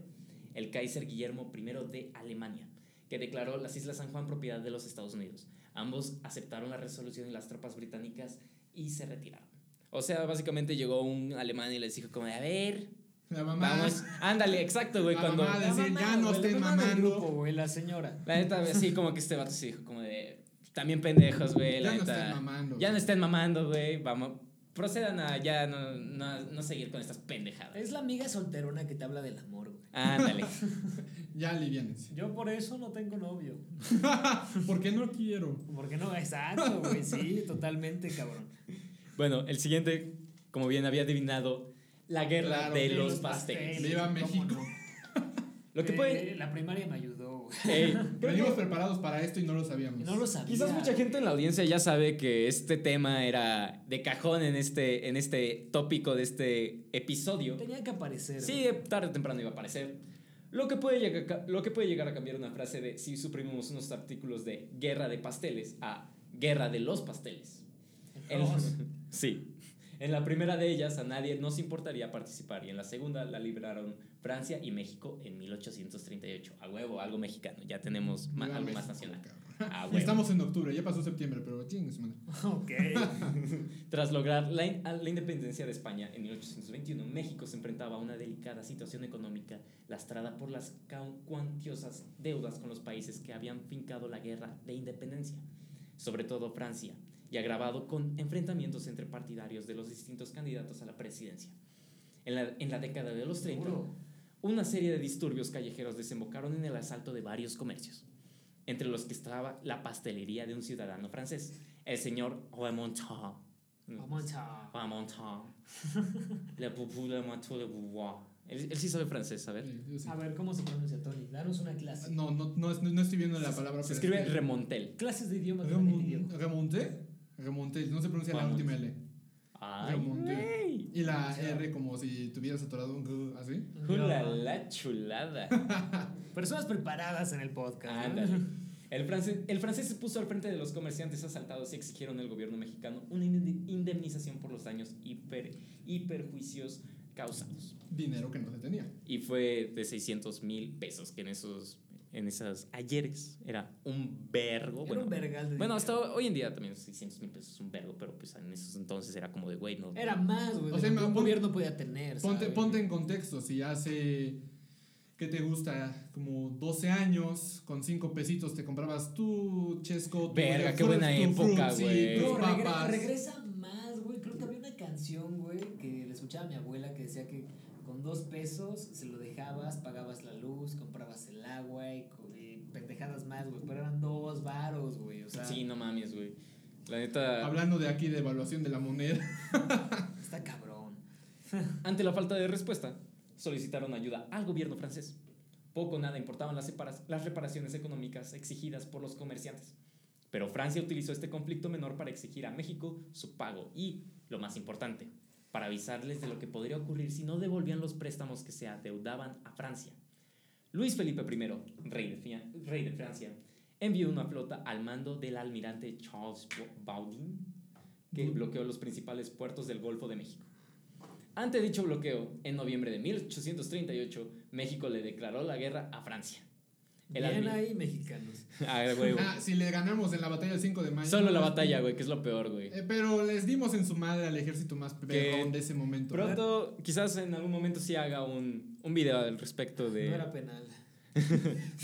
Speaker 2: el Kaiser Guillermo I de Alemania, que declaró las Islas San Juan propiedad de los Estados Unidos. Ambos aceptaron la resolución y las tropas británicas y se retiraron. O sea, básicamente llegó un alemán y les dijo como, de, a ver,
Speaker 3: La mamá...
Speaker 2: vamos, ándale, exacto, güey,
Speaker 3: La
Speaker 2: cuando...
Speaker 3: mamá
Speaker 4: La mamá,
Speaker 3: ya no
Speaker 4: güey, la
Speaker 3: estén mamando.
Speaker 4: grupo, güey, la señora.
Speaker 2: La neta, sí, como que este vato se dijo como de. También pendejos, güey. La
Speaker 3: Ya no
Speaker 2: neta.
Speaker 3: estén mamando.
Speaker 2: Ya no estén mamando, güey. Vamos. Procedan a ya no, no, no seguir con estas pendejadas.
Speaker 4: Es la amiga solterona que te habla del amor, güey.
Speaker 2: Ándale.
Speaker 3: Ya aliviánense.
Speaker 4: Yo por eso no tengo novio.
Speaker 3: Porque no quiero.
Speaker 4: Porque no, exacto, güey. Sí, totalmente, cabrón.
Speaker 2: bueno, el siguiente, como bien había adivinado, la guerra
Speaker 3: Claro,
Speaker 2: de,
Speaker 3: de
Speaker 2: los,
Speaker 4: los
Speaker 2: pasteles.
Speaker 4: pasteles.
Speaker 3: Viva
Speaker 4: ¿cómo
Speaker 3: México.
Speaker 4: no?
Speaker 2: Lo que puede.
Speaker 4: Eh, La primaria me ayudó, güey.
Speaker 2: Ey, creo
Speaker 3: Venimos
Speaker 2: que
Speaker 3: preparados para esto y no lo sabíamos.
Speaker 4: No lo sabía.
Speaker 2: Quizás mucha gente en la audiencia ya sabe que este tema era de cajón en este, en este tópico de este episodio.
Speaker 4: Tenía que aparecer.
Speaker 2: Sí, tarde o temprano iba a aparecer. Lo que, puede llegar, lo que puede llegar a cambiar una frase de si suprimimos unos artículos de guerra de pasteles a guerra de los pasteles.
Speaker 4: Dos.
Speaker 2: sí. En la primera de ellas a nadie nos importaría participar y en la segunda la libraron Francia y México en 1838. A huevo, algo mexicano. Ya tenemos
Speaker 3: Viva
Speaker 2: algo más nacional.
Speaker 3: cabrón.
Speaker 2: A
Speaker 3: Y
Speaker 2: huevo.
Speaker 3: Estamos en octubre, ya pasó septiembre, pero chingue su madre.
Speaker 4: Ok.
Speaker 2: Tras lograr la, in- la independencia de España en 1821, México se enfrentaba a una delicada situación económica lastrada por las cuantiosas deudas con los países que habían fincado la guerra de independencia, sobre todo Francia, y agravado con enfrentamientos entre partidarios de los distintos candidatos a la presidencia. En la, en la década de los 30,
Speaker 4: Seguro.
Speaker 2: una serie de disturbios callejeros desembocaron en el asalto de varios comercios, entre los que estaba la pastelería de un ciudadano francés, el señor Remontant. Remontant. Le poupou, le manteau, le bouvoir. Él, él sí sabe francés, a ver.
Speaker 3: Sí, sí.
Speaker 4: A ver, ¿cómo se pronuncia, Tony? Danos una clase.
Speaker 3: No, no, no, no estoy viendo la palabra.
Speaker 2: Se escribe remontel.
Speaker 4: Clases de idiomas
Speaker 3: Remon-. Remonté. Remonté, no se pronuncia la última L.
Speaker 2: Ay.
Speaker 3: Y la R como si tuvieras atorado un G así.
Speaker 2: Ulala, chulada.
Speaker 4: Personas preparadas en el podcast.
Speaker 2: Ándale. El francés, el francés se puso al frente de los comerciantes asaltados y exigieron al gobierno mexicano una inde- indemnización por los daños y, per- y perjuicios causados.
Speaker 3: Dinero que no se tenía.
Speaker 2: Y fue de 600 mil pesos, que en esos, en esas ayeres era un vergo.
Speaker 4: Era
Speaker 2: bueno,
Speaker 4: un vergal de
Speaker 2: bueno,
Speaker 4: dinero.
Speaker 2: hasta hoy en día también 600 mil pesos es un vergo, pero pues en esos entonces era como de, güey, no.
Speaker 4: Era más, güey.
Speaker 3: O sea,
Speaker 4: un
Speaker 3: pon-
Speaker 4: gobierno podía tener.
Speaker 3: Ponte,
Speaker 4: ¿sabes?
Speaker 3: ponte en contexto, si hace, ¿qué te gusta? Como 12 años, con 5 pesitos te comprabas tu chesco, tu
Speaker 2: Verga, qué buena época, güey.
Speaker 3: tus
Speaker 4: No, regre- regresa más, güey. Creo que había una canción, güey, que le escuchaba a mi abuela que decía que con dos pesos se lo dejabas, pagabas la luz, comprabas el agua y, y pendejadas más, güey. Pero eran dos varos, güey. O sea,
Speaker 2: Sí, no mames, güey. La neta,
Speaker 3: Hablando de aquí de evaluación de la moneda.
Speaker 4: está cabrón.
Speaker 2: ante la falta de respuesta, solicitaron ayuda al gobierno francés. Poco o nada importaban las, las reparaciones económicas exigidas por los comerciantes. Pero Francia utilizó este conflicto menor para exigir a México su pago y, lo más importante, para avisarles de lo que podría ocurrir si no devolvían los préstamos que se adeudaban a Francia. Luis Felipe I, rey de, Fia- rey de Francia, envió una flota al mando del almirante Charles Baudin, que bloqueó los principales puertos del Golfo de México. Ante dicho bloqueo, en noviembre de 1838, México le declaró la guerra a Francia. El
Speaker 4: Bien
Speaker 2: almi-
Speaker 4: ahí, mexicanos.
Speaker 2: Ah, huevo.
Speaker 3: Ah, si le ganamos en la batalla del 5 de mayo.
Speaker 2: Solo la batalla, güey, que es lo peor, güey.
Speaker 3: Eh, pero les dimos en su madre al ejército más perrón de ese momento.
Speaker 2: Pronto, quizás en algún momento sí haga un, un video al respecto de...
Speaker 4: No era penal.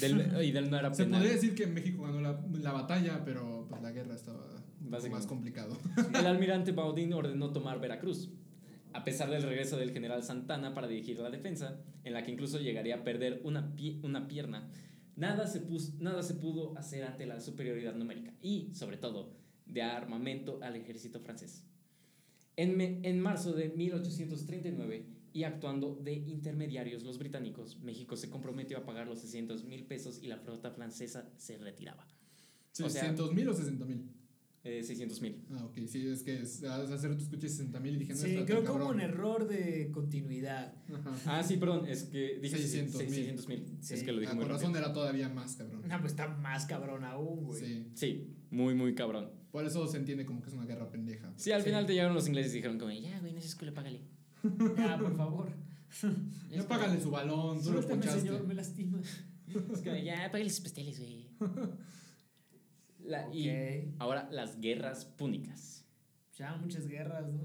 Speaker 2: del, y del no era
Speaker 3: Se
Speaker 2: penal.
Speaker 3: podría decir que México ganó la, la batalla, pero pues la guerra estaba más complicado.
Speaker 2: El almirante Baudin ordenó tomar Veracruz, a pesar del regreso del general Santana para dirigir la defensa, en la que incluso llegaría a perder una, pie- una pierna. Nada se, pus- nada se pudo hacer ante la superioridad numérica y, sobre todo, de armamento al ejército francés. En, me- en marzo de 1839, y actuando de intermediarios los británicos, México se comprometió a pagar los 600 mil pesos y la flota francesa se retiraba. O sea-
Speaker 3: ¿600 mil o 60 mil?
Speaker 2: Eh, 600 mil.
Speaker 3: Ah, ok, sí, es que es, hace hace rato escuché 60 mil y dije, no
Speaker 4: Sí, creo que hubo un error de continuidad.
Speaker 3: Ajá.
Speaker 2: Ah, sí, perdón, es que dije
Speaker 3: 600 mil.
Speaker 2: 600 mil.
Speaker 4: Sí.
Speaker 2: Es que lo dije
Speaker 3: Ah,
Speaker 2: muy
Speaker 3: razón era todavía más cabrón.
Speaker 4: No, pues está más cabrón aún, güey.
Speaker 3: Sí,
Speaker 2: Sí, muy, muy cabrón.
Speaker 3: por eso se entiende como que es una guerra pendeja.
Speaker 2: Sí, al
Speaker 4: Sí.
Speaker 2: final te llegaron los ingleses y dijeron como, ya, güey, no es escuela, págale.
Speaker 4: Ya, por favor.
Speaker 3: Ya págale su balón, tú lo
Speaker 4: Suéltame,
Speaker 3: escuchaste.
Speaker 4: señor, me lastima.
Speaker 2: Es que, ya, págale sus pasteles, güey. La- Y ahora las guerras púnicas.
Speaker 4: Ya muchas guerras, ¿no?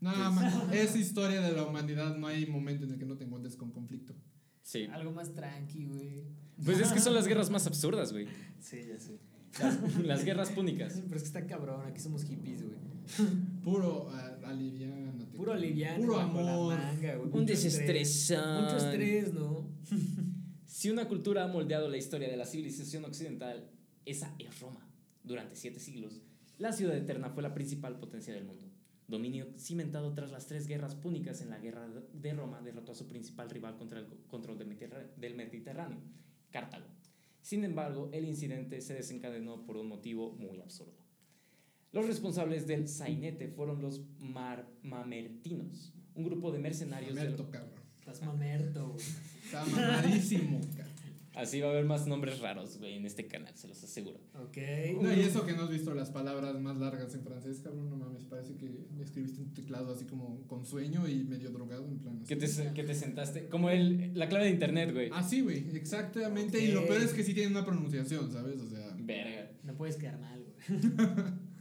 Speaker 3: Nada más, es historia de la humanidad, no hay momento en el que no te encuentres con conflicto.
Speaker 2: Sí.
Speaker 4: Algo más tranqui, güey.
Speaker 2: Pues es que son las guerras más absurdas, güey.
Speaker 4: Sí, ya sé.
Speaker 2: Las, las guerras púnicas.
Speaker 4: Pero es que está cabrón, aquí somos hippies, güey.
Speaker 3: Puro uh.
Speaker 4: Puro aliviano.
Speaker 3: Puro
Speaker 4: bajo la
Speaker 3: amor.
Speaker 4: manga, güey.
Speaker 2: Un desestresón.
Speaker 4: Mucho estrés, ¿no?
Speaker 2: Si una cultura ha moldeado la historia de la civilización occidental, esa es Roma. Durante siete siglos, la ciudad eterna fue la principal potencia del mundo. Dominio cimentado tras las tres guerras púnicas en la guerra de Roma, derrotó a su principal rival contra el control del Mediterrá- del Mediterráneo, Cartago. Sin embargo, el incidente se desencadenó por un motivo muy absurdo. Los responsables del sainete fueron los mar- mamertinos, un grupo de mercenarios del-
Speaker 3: cabrón.
Speaker 4: Estás mamerto, güey.
Speaker 3: Está mamadísimo, cabrón.
Speaker 2: Así va a haber más nombres raros, güey, en este canal, se los aseguro.
Speaker 4: Ok.
Speaker 3: No, y eso que no has visto las palabras más largas en francés, cabrón, no mames, parece que escribiste en tu teclado así como con sueño y medio drogado, en plan. así.
Speaker 2: Que te, que te sentaste. Como el, la clave de internet, güey.
Speaker 3: Ah, sí, güey, exactamente. Y lo peor es que sí tiene una pronunciación, ¿sabes? O sea,
Speaker 2: Verga.
Speaker 4: No puedes quedar mal, güey.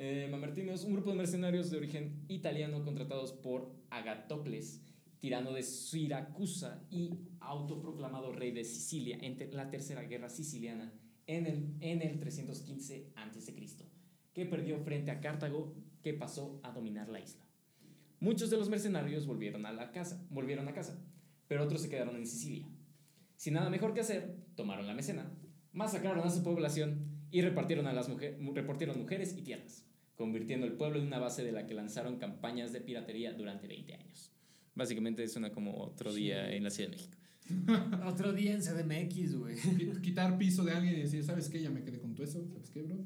Speaker 2: Eh, Mamertinos, un grupo de mercenarios de origen italiano contratados por Agatocles, tirano de Siracusa y autoproclamado rey de Sicilia en la tercera guerra siciliana en el, en el 315 a.C., que perdió frente a Cartago, que pasó a dominar la isla. Muchos de los mercenarios volvieron a la casa, volvieron a casa, pero otros se quedaron en Sicilia. Sin nada mejor que hacer, tomaron la mecena, masacraron a su población y repartieron, a las mujer- mu- repartieron mujeres y tierras, convirtiendo el pueblo en una base de la que lanzaron campañas de piratería durante 20 años. Básicamente suena como otro día en la Ciudad de México.
Speaker 4: Otro día en CDMX, güey.
Speaker 3: qui- quitar piso de alguien y decir, ¿sabes qué? Ya me quedé con tu eso, ¿sabes qué, bro?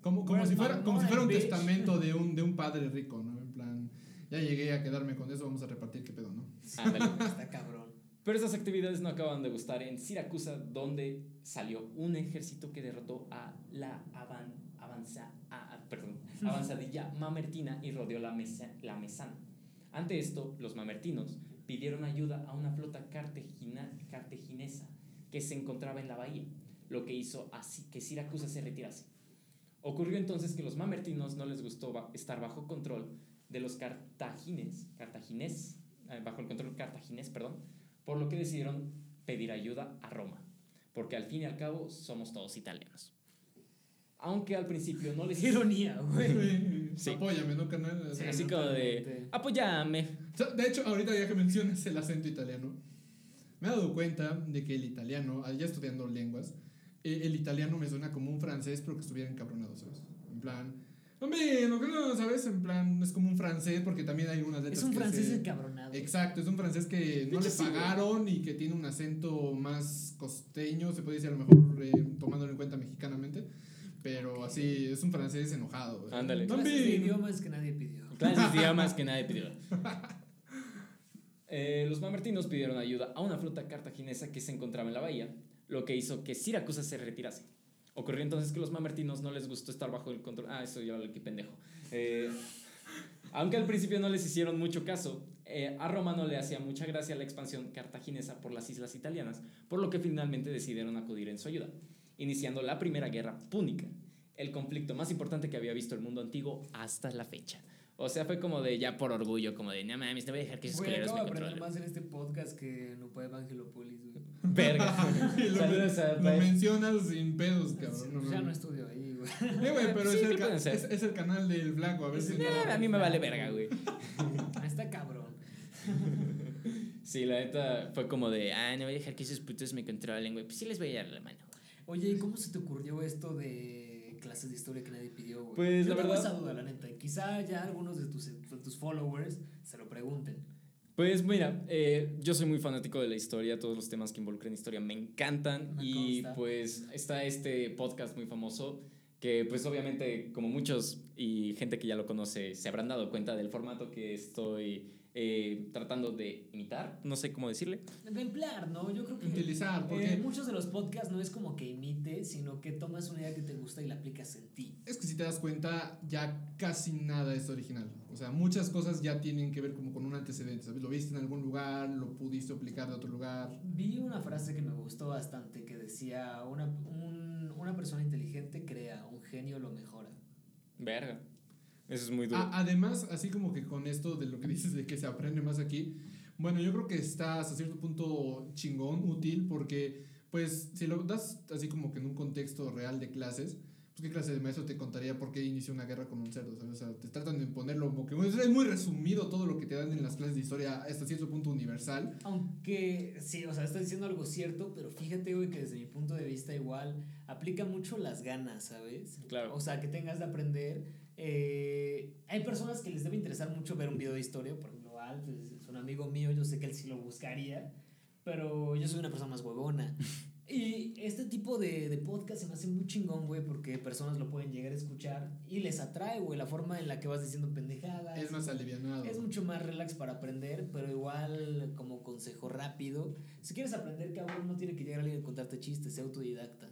Speaker 3: Como, como, si fuera, como si fuera un
Speaker 4: bitch?
Speaker 3: testamento de un, de un padre rico, ¿no? En plan, ya llegué a quedarme con eso, vamos a repartir qué pedo, ¿no?
Speaker 2: Ándale.
Speaker 4: Está cabrón.
Speaker 2: Pero esas actividades no acaban de gustar en Siracusa, donde salió un ejército que derrotó a la avan- avanza, a- perdón, avanzadilla mamertina y rodeó la, mesa, la mesana. Ante esto, los mamertinos pidieron ayuda a una flota cartaginesa que se encontraba en la bahía, lo que hizo así que Siracusa se retirase. Ocurrió entonces que los mamertinos no les gustó estar bajo control de los cartagines, eh, bajo el control cartaginés, perdón, por lo que decidieron pedir ayuda a Roma, porque al fin y al cabo somos todos italianos. Aunque al principio no les
Speaker 4: ironía, güey.
Speaker 2: Sí.
Speaker 3: Apóyame, ¿no, carnal? O sea,
Speaker 2: así
Speaker 4: no,
Speaker 2: como de apóyame.
Speaker 3: De hecho, ahorita ya que mencionas el acento italiano, me he dado cuenta de que el italiano, al ya estudiando lenguas, eh, el italiano me suena como un francés, pero que estuviera encabronado, ¿sabes? En plan, hombre, no, no, ¿sabes? En plan, es como un francés, porque también hay algunas letras
Speaker 4: Es un
Speaker 3: que
Speaker 4: francés
Speaker 3: se-
Speaker 4: encabronado.
Speaker 3: Exacto, es un francés que no le
Speaker 2: sí,
Speaker 3: pagaron y que tiene un acento más costeño, se puede decir a lo mejor eh, tomándolo en cuenta mexicanamente, pero así, es un francés enojado.
Speaker 2: Ándale.
Speaker 4: Clases de idiomas que nadie pidió.
Speaker 2: Clases de idiomas que nadie pidió. Eh, los mamertinos pidieron ayuda a una flota cartaginesa que se encontraba en la bahía, lo que hizo que Siracusa se retirase. Ocurrió entonces que los mamertinos no les gustó estar bajo el control. Ah, eso ya lo que pendejo. Eh, aunque al principio no les hicieron mucho caso, eh, a Roma no le hacía mucha gracia la expansión cartaginesa por las islas italianas, por lo que finalmente decidieron acudir en su ayuda, iniciando la primera guerra púnica, el conflicto más importante que había visto el mundo antiguo hasta la fecha. O sea, fue como de ya por orgullo, como de, no mames, te voy a dejar que esos
Speaker 4: Güey, acabo
Speaker 2: me
Speaker 4: de aprender más en este podcast que no puede Evangelopolis, güey.
Speaker 2: Verga.
Speaker 3: Lo,
Speaker 2: Saludos a
Speaker 3: lo mencionas sin pedos, cabrón.
Speaker 4: Sí,
Speaker 3: no
Speaker 4: ya no estudio ahí, güey.
Speaker 3: Eh, güey, pero
Speaker 2: Sí,
Speaker 3: es, el
Speaker 2: sí
Speaker 3: es, es el canal del flaco, a ver si.
Speaker 2: Eh, a mí me vale verga, güey.
Speaker 4: Está cabrón.
Speaker 2: Sí, la neta fue como de, ah, no voy a dejar que esos putos me controlen, güey. Pues sí les voy a dar la mano.
Speaker 4: Oye, ¿y cómo se te ocurrió esto de clases de historia que nadie pidió, güey?
Speaker 2: Pues,
Speaker 4: Yo
Speaker 2: la
Speaker 4: tengo
Speaker 2: verdad-
Speaker 4: esa duda, la neta. Quizá ya algunos de tus, de tus followers se lo pregunten.
Speaker 2: Pues mira, eh, yo soy muy fanático de la historia, todos los temas que involucran historia me encantan
Speaker 4: Me
Speaker 2: y
Speaker 4: consta.
Speaker 2: pues está este podcast muy famoso que pues obviamente como muchos y gente que ya lo conoce se habrán dado cuenta del formato que estoy eh, tratando de imitar, no sé cómo decirle.
Speaker 4: De emplear, ¿no? Yo creo que.
Speaker 3: Utilizar, porque
Speaker 4: eh, muchos de los podcasts no es como que imites, sino que tomas una idea que te gusta y la aplicas en ti.
Speaker 3: es que si te das cuenta, ya casi nada es original. O sea, muchas cosas ya tienen que ver como con un antecedente, ¿sabes? Lo viste en algún lugar, lo pudiste aplicar de otro lugar.
Speaker 4: Vi una frase que me gustó bastante que decía: una, un- una persona inteligente crea, un genio lo mejora.
Speaker 2: Verga. Eso es muy duro.
Speaker 3: A- además, así como que con esto de lo que dices de que se aprende más aquí, bueno, yo creo que está hasta cierto punto chingón, útil, porque pues si lo das así como que en un contexto real de clases, pues qué clase de maestro te contaría por qué inició una guerra con un cerdo, ¿sabes? O sea, te tratan de ponerlo como que es muy resumido todo lo que te dan en las clases de historia hasta cierto punto universal.
Speaker 4: Aunque sí, o sea, estás diciendo algo cierto, pero fíjate, güey, que desde mi punto de vista igual aplica mucho las ganas, ¿sabes?
Speaker 2: Claro.
Speaker 4: O sea, que tengas de aprender. Eh, hay personas que les debe interesar mucho ver un video de historia, por ejemplo, Alf es es un amigo mío, yo sé que él sí lo buscaría, pero yo soy una persona más huevona. Y este tipo de, de podcast se me hace muy chingón, güey, porque personas lo pueden llegar a escuchar y les atrae, güey, la forma en la que vas diciendo pendejadas.
Speaker 3: Es más alivianado.
Speaker 4: Es mucho más relax para aprender, pero igual como consejo rápido. Si quieres aprender, cabrón, no tiene que llegar alguien a contarte chistes, sé autodidacta.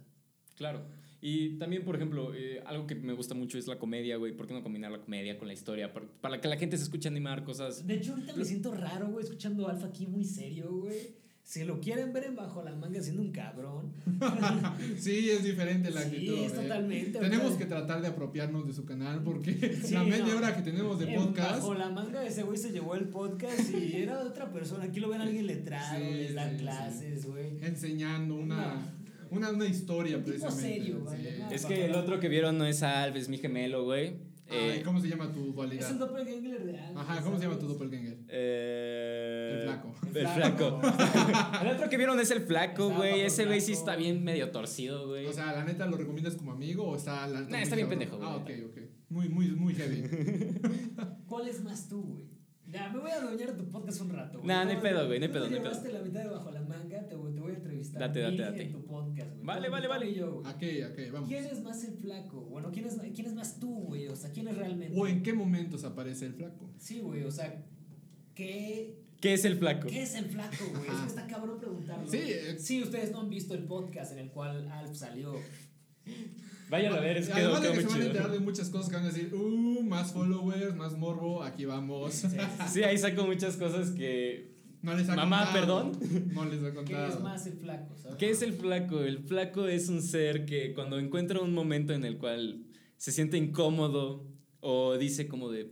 Speaker 2: Claro. Y también, por ejemplo, eh, algo que me gusta mucho es la comedia, güey. ¿Por qué no combinar la comedia con la historia? Para, para que la gente se escuche animar cosas.
Speaker 4: De hecho, ahorita me siento raro, güey, escuchando a Alfa aquí muy serio, güey. Si lo quieren ver en bajo la manga siendo un cabrón.
Speaker 3: Sí, es diferente la
Speaker 4: Sí,
Speaker 3: actitud.
Speaker 4: es
Speaker 3: ¿eh?
Speaker 4: totalmente,
Speaker 3: Tenemos que tratar de apropiarnos de su canal porque
Speaker 4: Sí,
Speaker 3: la media
Speaker 4: no.
Speaker 3: hora que tenemos de
Speaker 4: En
Speaker 3: podcast.
Speaker 4: Bajo la manga ese güey se llevó el podcast y era de otra persona. Aquí lo ven a alguien letrado,
Speaker 3: Sí,
Speaker 4: les dan
Speaker 3: sí, sí.
Speaker 4: clases, güey.
Speaker 3: enseñando una,
Speaker 4: No.
Speaker 3: Una, una historia precisamente.
Speaker 4: serio,
Speaker 3: sí.
Speaker 4: vale, nada.
Speaker 2: Es que el otro que vieron no es Alf, es mi gemelo, güey.
Speaker 3: Ay,
Speaker 2: Eh,
Speaker 3: ¿Cómo se llama tu
Speaker 4: Es
Speaker 3: dualidad?
Speaker 4: el doppelganger de Alfa.
Speaker 3: Ajá, ¿cómo se llama tu doppelganger?
Speaker 2: eh,
Speaker 3: El flaco.
Speaker 2: El flaco. el otro que vieron es el flaco, güey. Ese güey sí está bien medio torcido, güey.
Speaker 3: O sea, la neta, ¿lo recomiendas como amigo o está la
Speaker 2: Nah, está bien pendejo,
Speaker 3: Ah, ok,
Speaker 2: güey.
Speaker 3: ok. Muy, muy, muy heavy.
Speaker 4: ¿Cuál es más tú, güey? Ya, me voy a adueñar tu podcast un rato. güey.
Speaker 2: Nah, no hay pedo, güey, no hay pedo,
Speaker 4: te
Speaker 2: no hay
Speaker 4: llevaste la mitad de bajo la manga, te, voy- te voy a entrevistar.
Speaker 2: Date, date, date.
Speaker 4: En tu podcast, güey.
Speaker 2: Vale, vale, vale.
Speaker 4: yo, güey.
Speaker 3: Ok, ok, vamos.
Speaker 4: ¿Quién es más el flaco? Bueno, ¿quién es, quién es más tú, güey? O sea, ¿quién es realmente?
Speaker 3: ¿O en qué momentos aparece el flaco?
Speaker 4: Sí, güey, o sea, ¿qué,
Speaker 2: ¿Qué es el flaco?
Speaker 4: ¿qué es el flaco, güey? Es que está cabrón preguntarlo.
Speaker 3: Sí, eh.
Speaker 4: Sí, ustedes no han visto el podcast en el cual Alf salió.
Speaker 2: Vayan a ver, es que
Speaker 3: Además de que
Speaker 2: muy
Speaker 3: se van a enterar
Speaker 2: chido.
Speaker 3: de muchas cosas que van a decir, uh, más followers, más morbo, aquí vamos.
Speaker 4: Sí.
Speaker 2: Sí, ahí saco muchas cosas que.
Speaker 3: No les ha
Speaker 2: Mamá,
Speaker 3: contado.
Speaker 2: perdón.
Speaker 3: No les ha
Speaker 4: ¿Qué
Speaker 3: contado.
Speaker 4: es más el flaco? ¿sabes?
Speaker 2: ¿Qué es el flaco? El flaco es un ser que cuando encuentra un momento en el cual se siente incómodo o dice como de.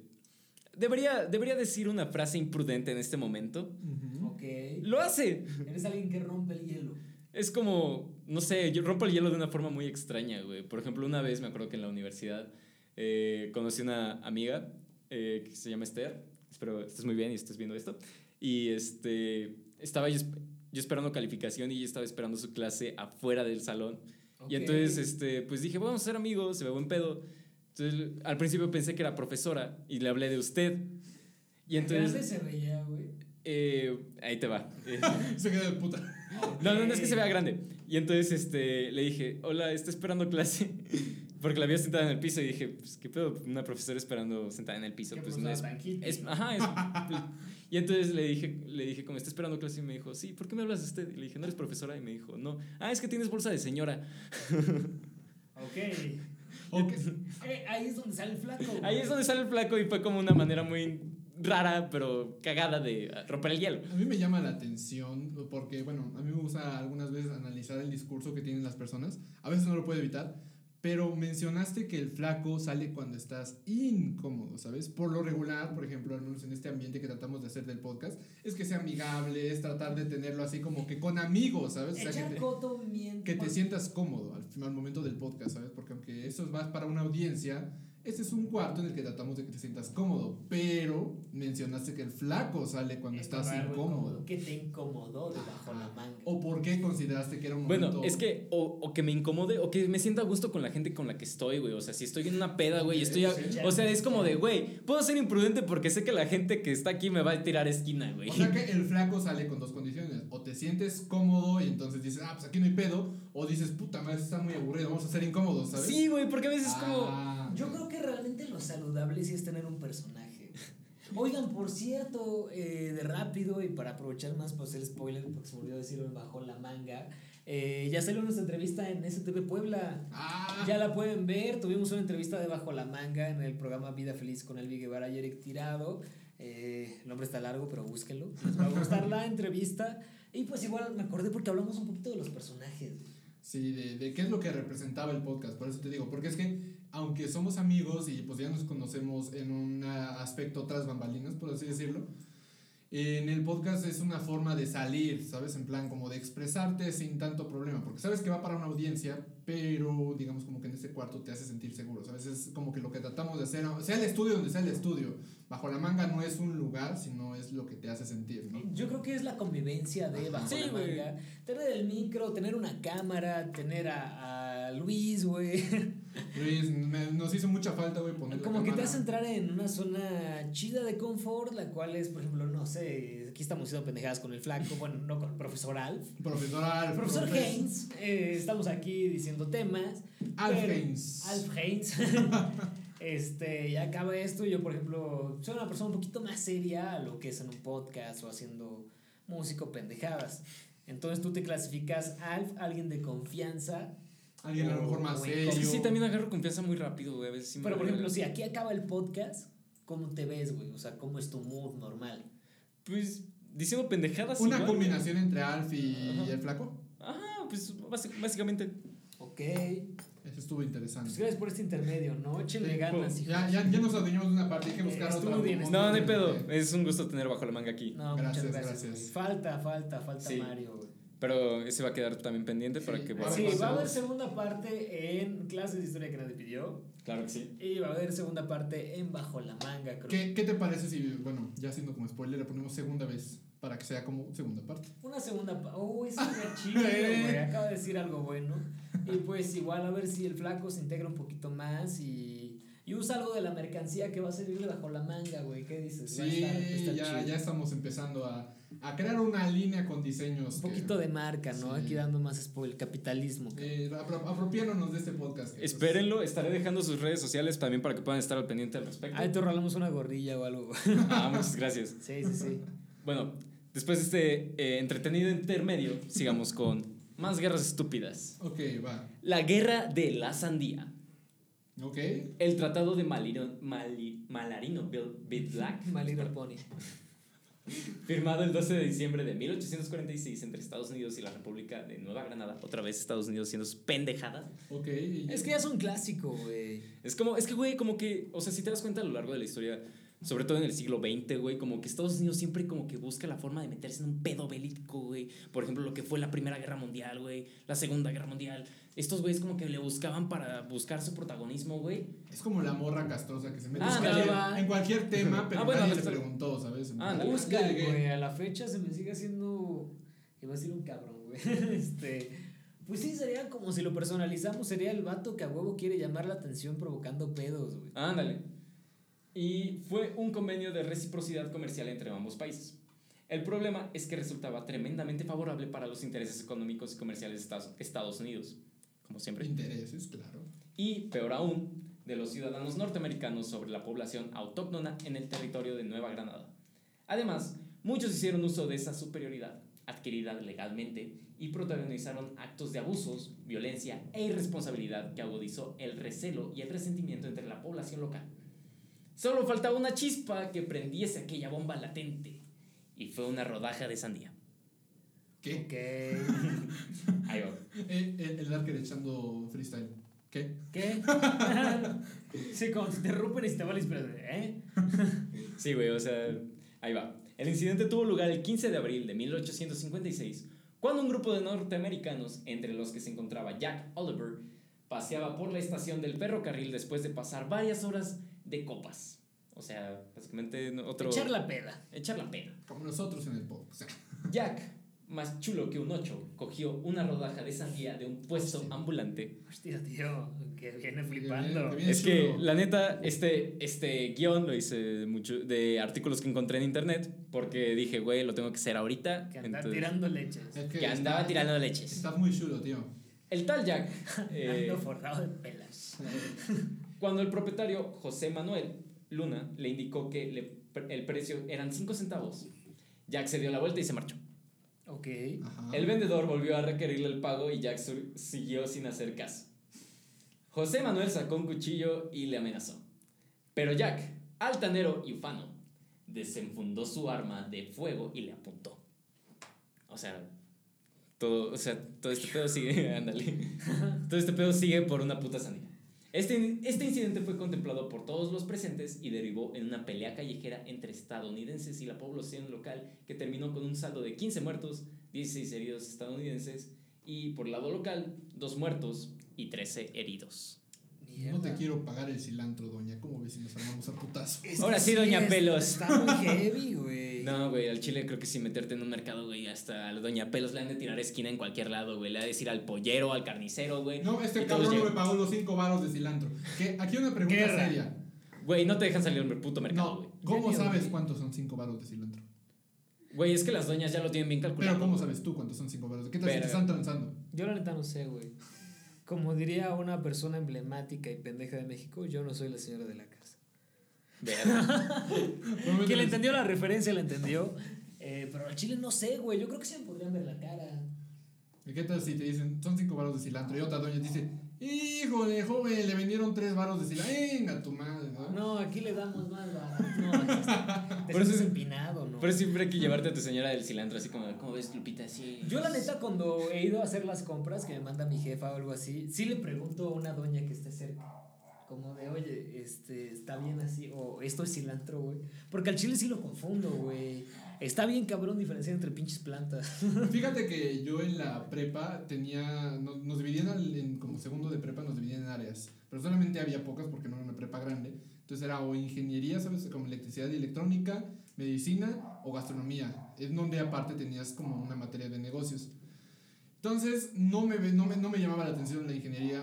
Speaker 2: Debería, debería decir una frase imprudente en este momento.
Speaker 3: Ujú.
Speaker 4: Ok.
Speaker 2: Lo hace.
Speaker 4: Eres alguien que rompe el hielo.
Speaker 2: Es como, no sé, yo rompo el hielo de una forma muy extraña, güey. Por ejemplo, una vez me acuerdo que en la universidad eh, conocí una amiga eh, que se llama Esther. Espero estés muy bien y estés viendo esto. Y este, estaba yo, esp- yo esperando calificación y ella estaba esperando su clase afuera del salón. Y entonces, este, pues dije, vamos a ser amigos, se ve buen pedo. Entonces, al principio pensé que era profesora y le hablé de usted. Y entonces,
Speaker 4: se veía, güey.
Speaker 2: eh, ahí te va.
Speaker 3: Se queda de puta.
Speaker 2: no, no, no es que se vea grande. Y entonces este, le dije, hola, está esperando clase. Porque la había sentada en el piso y dije, pues, ¿qué pedo? Una profesora esperando sentada en el piso. Pues,
Speaker 4: pues,
Speaker 2: no es, es- ajá, es- y entonces le dije, le dije, como está esperando clase, y me dijo, sí, ¿por qué me hablas de usted? Y le dije, ¿no eres profesora? Y me dijo, no. Ah, es que tienes bolsa de señora.
Speaker 4: Ok.
Speaker 3: Ok.
Speaker 4: Eh, ahí es donde sale el flaco. güey.
Speaker 2: Ahí es donde sale el flaco y fue como una manera muy rara, pero cagada de romper el hielo.
Speaker 3: A mí me llama la atención porque, bueno, a mí me gusta algunas veces analizar el discurso que tienen las personas. A veces no lo puedo evitar, pero mencionaste que el flaco sale cuando estás incómodo, ¿sabes? Por lo regular, por ejemplo, al menos en este ambiente que tratamos de hacer del podcast, es que sea amigable, es tratar de tenerlo así como que con amigos, ¿sabes? O sea, que te, que te sientas cómodo al, al momento del podcast, ¿sabes? Porque aunque eso es más para una audiencia, este es un cuarto en el que tratamos de que te sientas cómodo, pero mencionaste que el flaco sale cuando estás incómodo.
Speaker 4: ¿Qué te incomodó debajo la manga?
Speaker 3: ¿O por qué consideraste que era un momento?
Speaker 2: Bueno, es que o, o que me incomode o que me sienta a gusto con la gente con la que estoy, güey. O sea, si estoy en una peda, güey, estoy... a- o sea, es como de, güey, puedo ser imprudente porque sé que la gente que está aquí me va a tirar esquina, güey.
Speaker 3: O sea que el flaco sale con dos condiciones. O te sientes cómodo y entonces dices, ah, pues aquí no hay pedo. O dices, puta madre, está muy aburrido, vamos a ser incómodos, ¿sabes?
Speaker 2: Sí, güey, porque a veces es como...
Speaker 4: Yo creo que realmente lo saludable sí es tener un personaje. Oigan, por cierto, eh, de rápido y para aprovechar más para hacer spoiler, porque se me olvidó decirlo bajo la manga, eh, ya salió nuestra entrevista en STV Puebla.
Speaker 3: Ah,
Speaker 4: Ya la pueden ver, tuvimos una entrevista de Bajo la Manga en el programa Vida Feliz con Elvi Guevara y Eric Tirado. Eh, el nombre está largo, pero búsquenlo. Les va a gustar la entrevista. Y pues igual me acordé porque hablamos un poquito de los personajes.
Speaker 3: Sí, de, de qué es lo que representaba el podcast, por eso te digo, porque es que aunque somos amigos y pues ya nos conocemos en un aspecto tras bambalinas, por así decirlo, en el podcast es una forma de salir, ¿sabes? En plan como de expresarte sin tanto problema, porque sabes que va para una audiencia, pero digamos como que en este cuarto te hace sentir seguro, ¿sabes? Es como que lo que tratamos de hacer, sea el estudio donde sea el estudio, bajo la manga no es un lugar, sino es lo que te hace sentir, ¿no?
Speaker 4: Yo creo que es la convivencia de Bajo
Speaker 2: Sí,
Speaker 4: la
Speaker 2: güey.
Speaker 4: Manga. Tener el micro, tener una cámara, tener a, a Luis, güey.
Speaker 3: Luis, me- nos hizo mucha falta, güey, poner la
Speaker 4: Como que te hace entrar en una zona chida de confort, la cual es, por ejemplo, no sé, aquí estamos haciendo pendejadas con el flaco, bueno, no con el profesor Alf.
Speaker 3: Profesor Alf.
Speaker 4: Profesor
Speaker 3: profes-
Speaker 4: Haynes, eh, estamos aquí diciendo temas.
Speaker 3: Alf
Speaker 4: pero-
Speaker 3: Haynes.
Speaker 4: Alf Haynes. este, ya acaba esto. y Yo, por ejemplo, soy una persona un poquito más seria a lo que es en un podcast o haciendo músico pendejadas. Entonces tú te clasificas Alf, alguien de confianza.
Speaker 3: Alguien a lo mejor más serio.
Speaker 2: Que sí, también agarro confianza muy rápido, güey. A veces sí me
Speaker 4: Pero, por ejemplo, si aquí acaba el podcast, ¿cómo te ves, güey? O sea, ¿cómo es tu mood normal?
Speaker 2: Pues diciendo pendejadas
Speaker 3: Una
Speaker 2: igual,
Speaker 3: combinación entre Alf y
Speaker 2: Ajá.
Speaker 3: el flaco.
Speaker 2: Ajá, pues basi- básicamente.
Speaker 4: Ok.
Speaker 3: Eso estuvo interesante.
Speaker 4: Pues gracias por este intermedio, ¿no? Échenle ganas, hijos.
Speaker 3: Ya, ya, ya nos adueñamos de una parte, hay que buscar
Speaker 4: Eh,
Speaker 3: otra.
Speaker 2: No, no hay pedo. Es un gusto tener bajo la manga aquí.
Speaker 4: No,
Speaker 3: Gracias,
Speaker 4: muchas gracias.
Speaker 3: gracias.
Speaker 4: Falta, falta, falta
Speaker 2: Sí.
Speaker 4: Mario, güey.
Speaker 2: Pero ese va a quedar también pendiente para que
Speaker 3: A ver,
Speaker 4: Sí, va a haber segunda parte en clases de historia que nadie pidió.
Speaker 2: Claro que sí.
Speaker 4: Y va a haber segunda parte en Bajo la Manga, creo.
Speaker 3: ¿Qué, ¿Qué te parece si, bueno, ya siendo como spoiler, le ponemos segunda vez para que sea como segunda parte?
Speaker 4: Una segunda parte. Uy, eso es chido, güey. Acaba de decir algo bueno. Y pues igual a ver si el flaco se integra un poquito más y, y usa algo de la mercancía que va a salirle bajo la manga, güey. ¿Qué dices?
Speaker 3: Sí,
Speaker 4: estar- va a estar
Speaker 3: ya,
Speaker 4: chido.
Speaker 3: ya estamos empezando a, a crear una línea con diseños.
Speaker 4: Un
Speaker 3: que-
Speaker 4: poquito de marca, ¿no?
Speaker 3: Sí.
Speaker 4: Aquí dando más spoiler, capitalismo.
Speaker 3: Eh, apro- apropiándonos de este podcast. que,
Speaker 2: Espérenlo, estaré dejando sus redes sociales también para que puedan estar al pendiente al respecto.
Speaker 4: Ahí te rolamos una gorrilla o algo.
Speaker 2: Ah, muchas gracias.
Speaker 4: Sí, sí, sí.
Speaker 2: Bueno, después de este eh, entretenido intermedio, sigamos con más guerras estúpidas.
Speaker 3: Ok, va.
Speaker 2: La guerra de la sandía.
Speaker 3: Ok.
Speaker 2: El tratado de Malino, Mali- Malarino Bill- Bid Black,
Speaker 4: Little Pony.
Speaker 2: firmado el 12 de diciembre de 1846 entre Estados Unidos y la República de Nueva Granada. Otra vez Estados Unidos siendo su pendejada.
Speaker 3: Ok.
Speaker 4: Es que ya es un clásico, güey.
Speaker 2: Es como, es que, güey, como que, o sea, si te das cuenta a lo largo de la historia, sobre todo en el siglo XX, güey, como que Estados Unidos siempre como que busca la forma de meterse en un pedo bélico, güey. Por ejemplo, lo que fue la Primera Guerra Mundial, güey, la Segunda Guerra Mundial. Estos güeyes como que le buscaban para buscar su protagonismo, güey.
Speaker 3: Es como la morra castrosa que se mete
Speaker 2: Ah,
Speaker 3: en, cualquier, en cualquier tema, pero
Speaker 2: Ah, bueno,
Speaker 3: nadie le
Speaker 2: está-
Speaker 3: preguntó, ¿sabes?
Speaker 2: Ah.
Speaker 4: Busca, güey. A la fecha se me sigue haciendo. Iba a decir un cabrón, güey. Este. Pues sí, sería como si lo personalizamos, sería el vato que a huevo quiere llamar la atención provocando pedos, güey.
Speaker 2: Ándale. Y fue un convenio de reciprocidad comercial entre ambos países. El problema es que resultaba tremendamente favorable para los intereses económicos y comerciales de Estados- Unidos, como siempre.
Speaker 3: Intereses, claro.
Speaker 2: y, peor aún, de los ciudadanos norteamericanos sobre la población autóctona en el territorio de Nueva Granada. Además, muchos hicieron uso de esa superioridad, adquirida legalmente, y protagonizaron actos de abusos, violencia e irresponsabilidad que agudizó el recelo y el resentimiento entre la población local. Solo faltaba una chispa que prendiese aquella bomba latente, y fue una rodaja de sandía.
Speaker 3: ¿Qué?
Speaker 4: Ok.
Speaker 2: Ahí va.
Speaker 3: Eh, el, el Darker echando freestyle. ¿Qué?
Speaker 4: ¿Qué? sí, como te interrumpen y se te va la inspiración. ¿Eh?
Speaker 2: Sí, güey, o sea, ahí va. El incidente tuvo lugar el 15 de abril de 1856, cuando un grupo de norteamericanos, entre los que se encontraba Jack Oliver, paseaba por la estación del ferrocarril después de pasar varias horas de copas. O sea, básicamente otro...
Speaker 4: Echar la peda.
Speaker 2: Echar la pena.
Speaker 3: Como nosotros en el podcast.
Speaker 2: Jack, más chulo que un ocho, cogió una rodaja de sandía de un puesto ambulante.
Speaker 4: Hostia, tío, que viene flipando.
Speaker 3: que viene-
Speaker 2: Es que, la neta, este, este guion lo hice de, mucho, de artículos que encontré en internet porque dije, güey, lo tengo que hacer ahorita.
Speaker 4: Que anda
Speaker 2: entonces-
Speaker 4: tirando leches.
Speaker 3: Es
Speaker 2: que andaba
Speaker 3: está-
Speaker 2: tirando leches.
Speaker 3: Estás muy chulo, tío.
Speaker 2: El tal Jack, eh,
Speaker 4: Ando forrado de pelas.
Speaker 2: Cuando el propietario José Manuel Luna le indicó que le- el precio eran 5 centavos, Jack se dio la vuelta y se marchó.
Speaker 4: Ok.
Speaker 3: Ajá.
Speaker 2: El vendedor volvió a requerirle el pago y Jack siguió sin hacer caso. José Manuel sacó un cuchillo y le amenazó. Pero Jack, altanero y ufano, desenfundó su arma de fuego y le apuntó. O sea, todo, o sea, todo este pedo sigue, ándale. Todo este pedo sigue por una puta sandía. Este, este incidente fue contemplado por todos los presentes y derivó en una pelea callejera entre estadounidenses y la población local que terminó con un saldo de 15 muertos, 16 heridos estadounidenses y por lado local, 2 muertos y 13 heridos.
Speaker 3: No te quiero pagar el cilantro, doña. ¿Cómo ves si nos armamos a putazo?
Speaker 4: Es
Speaker 2: Ahora
Speaker 4: que
Speaker 2: sí, doña
Speaker 4: es-
Speaker 2: Pelos.
Speaker 4: Está muy heavy, güey.
Speaker 2: No, güey, al chile creo que si meterte en un mercado, güey, hasta a la doña Pelos le han de tirar esquina en cualquier lado, güey. Le ha de decir al pollero, al carnicero, güey.
Speaker 3: No, este cabrón no me pagó los 5 varos de cilantro. ¿Qué? Aquí una pregunta seria.
Speaker 2: Güey, no te dejan salir del puto mercado,
Speaker 3: No,
Speaker 2: güey.
Speaker 3: ¿cómo
Speaker 4: Genio,
Speaker 3: sabes cuántos son 5 varos de cilantro?
Speaker 2: Güey, es que las doñas ya lo tienen bien calculado.
Speaker 3: Pero ¿cómo sabes tú cuántos son 5 varos? ¿Qué tal si te están transando?
Speaker 4: Yo la neta no sé, güey. Como diría una persona emblemática y pendeja de México, yo no soy la señora de la casa. Quien le entendió la referencia la entendió. Eh, pero al chile no sé, güey. Yo creo que sí me podrían ver la cara.
Speaker 3: ¿Y qué tal si te dicen, son 5 varos de cilantro? Y otra doña dice, híjole, joven, le vendieron 3 varos de cilantro. Venga, tu madre, ¿no?
Speaker 4: No, aquí le damos más barato. No, aquí está. Te
Speaker 2: Por eso es-
Speaker 4: empinado, ¿no?
Speaker 2: Pero siempre hay que llevarte a tu señora del cilantro, así como, ¿cómo ves, Lupita? Así.
Speaker 4: Yo la neta cuando he ido a hacer las compras que me manda mi jefa o algo así, sí le pregunto a una doña que esté cerca. Como de, oye, este, está bien así, o esto es cilantro, güey. Porque al chile sí lo confundo, güey. Está bien cabrón diferenciar entre pinches plantas.
Speaker 3: Fíjate que yo en la prepa tenía, nos, nos dividían al- en, como segundo de prepa, nos dividían en áreas, pero solamente había pocas porque no era una prepa grande. Entonces era o ingeniería, ¿sabes? Como electricidad y electrónica, medicina o gastronomía, en donde aparte tenías como una materia de negocios. Entonces no me, no me, no me llamaba la atención la ingeniería,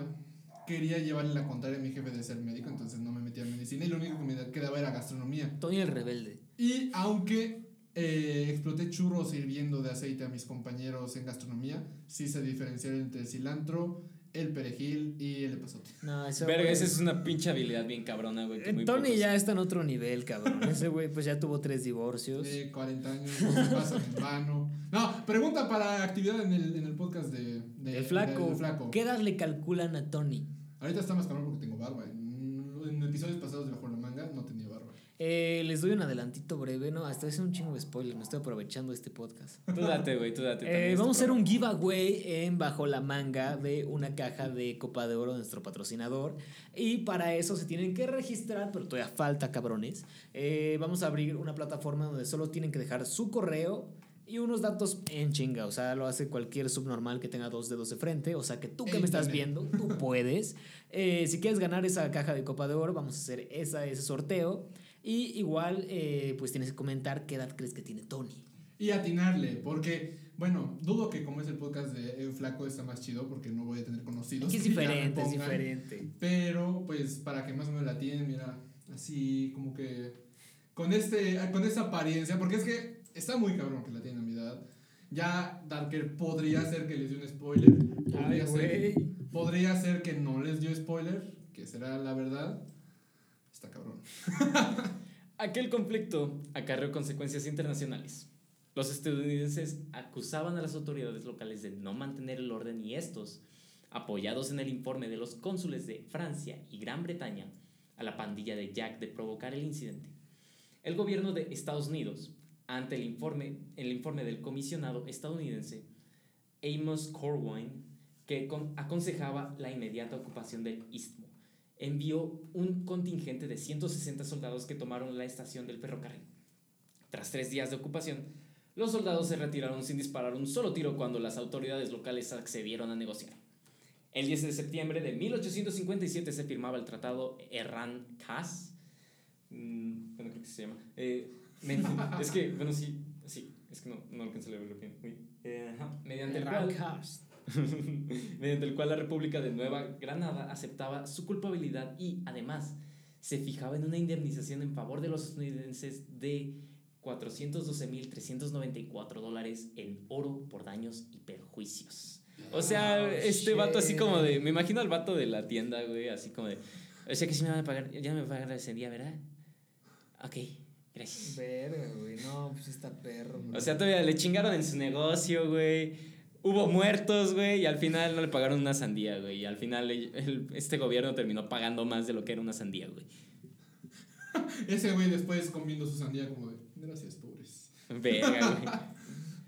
Speaker 3: quería llevarle la contraria a mi jefe de ser médico, entonces no me metía en medicina y lo único que me quedaba era gastronomía.
Speaker 4: Tony el rebelde.
Speaker 3: Y aunque eh, exploté churros hirviendo de aceite a mis compañeros en gastronomía, sí sé diferenciar entre cilantro, el perejil y el epazote.
Speaker 4: No, eso
Speaker 2: Verga,
Speaker 4: güey,
Speaker 2: esa es una pinche habilidad bien cabrona, güey. que muy
Speaker 4: Tony
Speaker 2: pocos-
Speaker 4: ya está en otro nivel, cabrón. Ese güey pues ya tuvo tres divorcios.
Speaker 3: De 40 años, pasan en vano. No, pregunta para actividad en el, en el podcast de, de-
Speaker 4: el flaco. ¿Qué edad le calculan a Tony?
Speaker 3: Ahorita está más cabrón porque tengo barba. En, en episodios pasados de Bajo la Manga no tenía.
Speaker 4: Eh, les doy un adelantito breve, ¿no? Hasta es un chingo de spoiler, me estoy aprovechando de este podcast.
Speaker 2: Tú date, güey, tú date.
Speaker 4: Eh, vamos a hacer un giveaway en Bajo la Manga de una caja de Copa de Oro de nuestro patrocinador. Y para eso se tienen que registrar, pero todavía falta, cabrones. Eh, vamos a abrir una plataforma donde solo tienen que dejar su correo y unos datos en chinga. O sea, lo hace cualquier subnormal que tenga dos dedos de frente. O sea, que tú que me estás viendo, tú puedes. Si quieres ganar esa caja de Copa de Oro, vamos a hacer esa, ese sorteo. Y igual, eh, pues tienes que comentar qué edad crees que tiene Tony.
Speaker 3: Y atinarle, porque, bueno, dudo que como es el podcast de El Flaco está más chido porque no voy a tener conocidos.
Speaker 4: Es
Speaker 3: que ya me
Speaker 4: diferente, es
Speaker 3: pongan.
Speaker 4: diferente.
Speaker 3: Pero, pues, para que más o menos la tienen, mira, así como que con este, con esta apariencia, porque es que está muy cabrón que la tienen a mi edad. Ya Darker podría ser que les dé un spoiler. Podría
Speaker 4: Ay,
Speaker 3: ser. podría ser que no les dio spoiler, que será la verdad. Está cabrón.
Speaker 2: Aquel conflicto acarreó consecuencias internacionales. Los estadounidenses acusaban a las autoridades locales de no mantener el orden y estos, apoyados en el informe de los cónsules de Francia y Gran Bretaña, a la pandilla de Jack de provocar el incidente. El gobierno de Estados Unidos, ante el informe, el informe del comisionado estadounidense Amos Corwin, que con- aconsejaba la inmediata ocupación del istmo, envió un contingente de 160 soldados que tomaron la estación del ferrocarril. Tras tres días de ocupación, los soldados se retiraron sin disparar un solo tiro cuando las autoridades locales accedieron a negociar. El 10 de septiembre de 1857 se firmaba el tratado Herrán-Cas. Mm, bueno, creo que se llama. Eh, es que, bueno, sí, sí, es que no, no alcancé a leerlo bien. Eh, mediante
Speaker 4: Roundhouse.
Speaker 2: mediante el cual la República de Nueva Granada aceptaba su culpabilidad y, además, se fijaba en una indemnización en favor de los estadounidenses de 412.394 dólares en oro por daños y perjuicios. O sea,
Speaker 4: Oh,
Speaker 2: este vato así
Speaker 4: shit.
Speaker 2: como de... Me imagino al vato de la tienda, güey, así como de... O sea que sí me van a pagar, ya me van a pagar ese día, ¿verdad? Ok, gracias.
Speaker 4: Verga, güey. No, pues está perro.
Speaker 2: O sea, todavía le chingaron en su negocio, güey. Hubo muertos, güey, y al final no le pagaron una sandía, güey. Y al final el- este gobierno terminó pagando más de lo que era una sandía, güey.
Speaker 3: Ese güey después comiendo su sandía como de, gracias, pobres.
Speaker 2: Verga,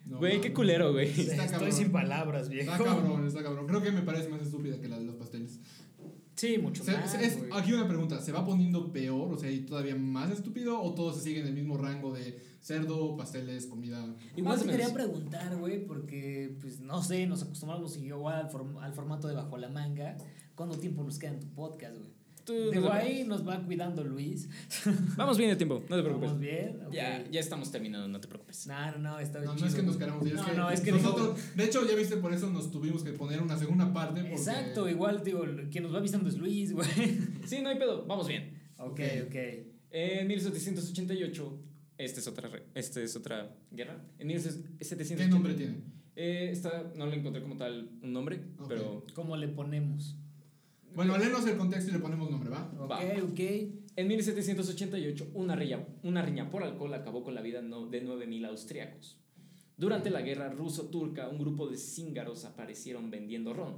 Speaker 3: No,
Speaker 2: güey. Güey,
Speaker 3: no,
Speaker 2: qué culero, güey.
Speaker 3: Está
Speaker 4: Estoy
Speaker 3: cabrón.
Speaker 4: sin palabras, viejo.
Speaker 3: Está cabrón, está cabrón. Creo que me parece más estúpida que la de los pasteles.
Speaker 4: Sí, mucho
Speaker 3: Se-
Speaker 4: más.
Speaker 3: es- aquí una pregunta, ¿se va poniendo peor? O sea, ¿y todavía más estúpido? ¿O todo se sigue en el mismo rango de cerdo, pasteles, comida?
Speaker 4: Igual te quería preguntar, güey, porque, pues, no sé, nos acostumbramos igual al, form- al formato de Bajo la Manga. ¿Cuánto tiempo nos queda en tu podcast, güey?
Speaker 2: No
Speaker 4: Digo,
Speaker 2: preocupes.
Speaker 4: ahí nos va cuidando Luis.
Speaker 2: Vamos bien de tiempo, no te preocupes.
Speaker 4: ¿Vamos bien? Ok.
Speaker 2: Ya, ya estamos terminando, no te preocupes.
Speaker 4: No, no, no, está
Speaker 3: No,
Speaker 4: chido.
Speaker 3: no es que nos queramos ir, es
Speaker 4: No,
Speaker 3: que,
Speaker 4: no, es que
Speaker 3: nosotros, de hecho, ya viste, por eso nos tuvimos que poner una segunda parte. Porque,
Speaker 4: Exacto, igual, digo, quien nos va avisando es Luis, güey.
Speaker 2: Sí, no hay pedo, vamos bien.
Speaker 4: ok, ok.
Speaker 2: En 1788, esta es otra, esta es otra guerra. En 1788,
Speaker 3: ¿Qué nombre tiene?
Speaker 2: Eh, esta no le encontré como tal un nombre,
Speaker 3: Ok.
Speaker 2: pero
Speaker 4: ¿Cómo le ponemos?
Speaker 3: Bueno, léenos el contexto y le ponemos nombre, ¿va?
Speaker 4: Ok,
Speaker 2: Va.
Speaker 4: ok.
Speaker 2: En 1788, una riña, una riña por alcohol acabó con la vida de 9.000 austriacos. Durante la guerra ruso-turca, un grupo de cíngaros aparecieron vendiendo ron.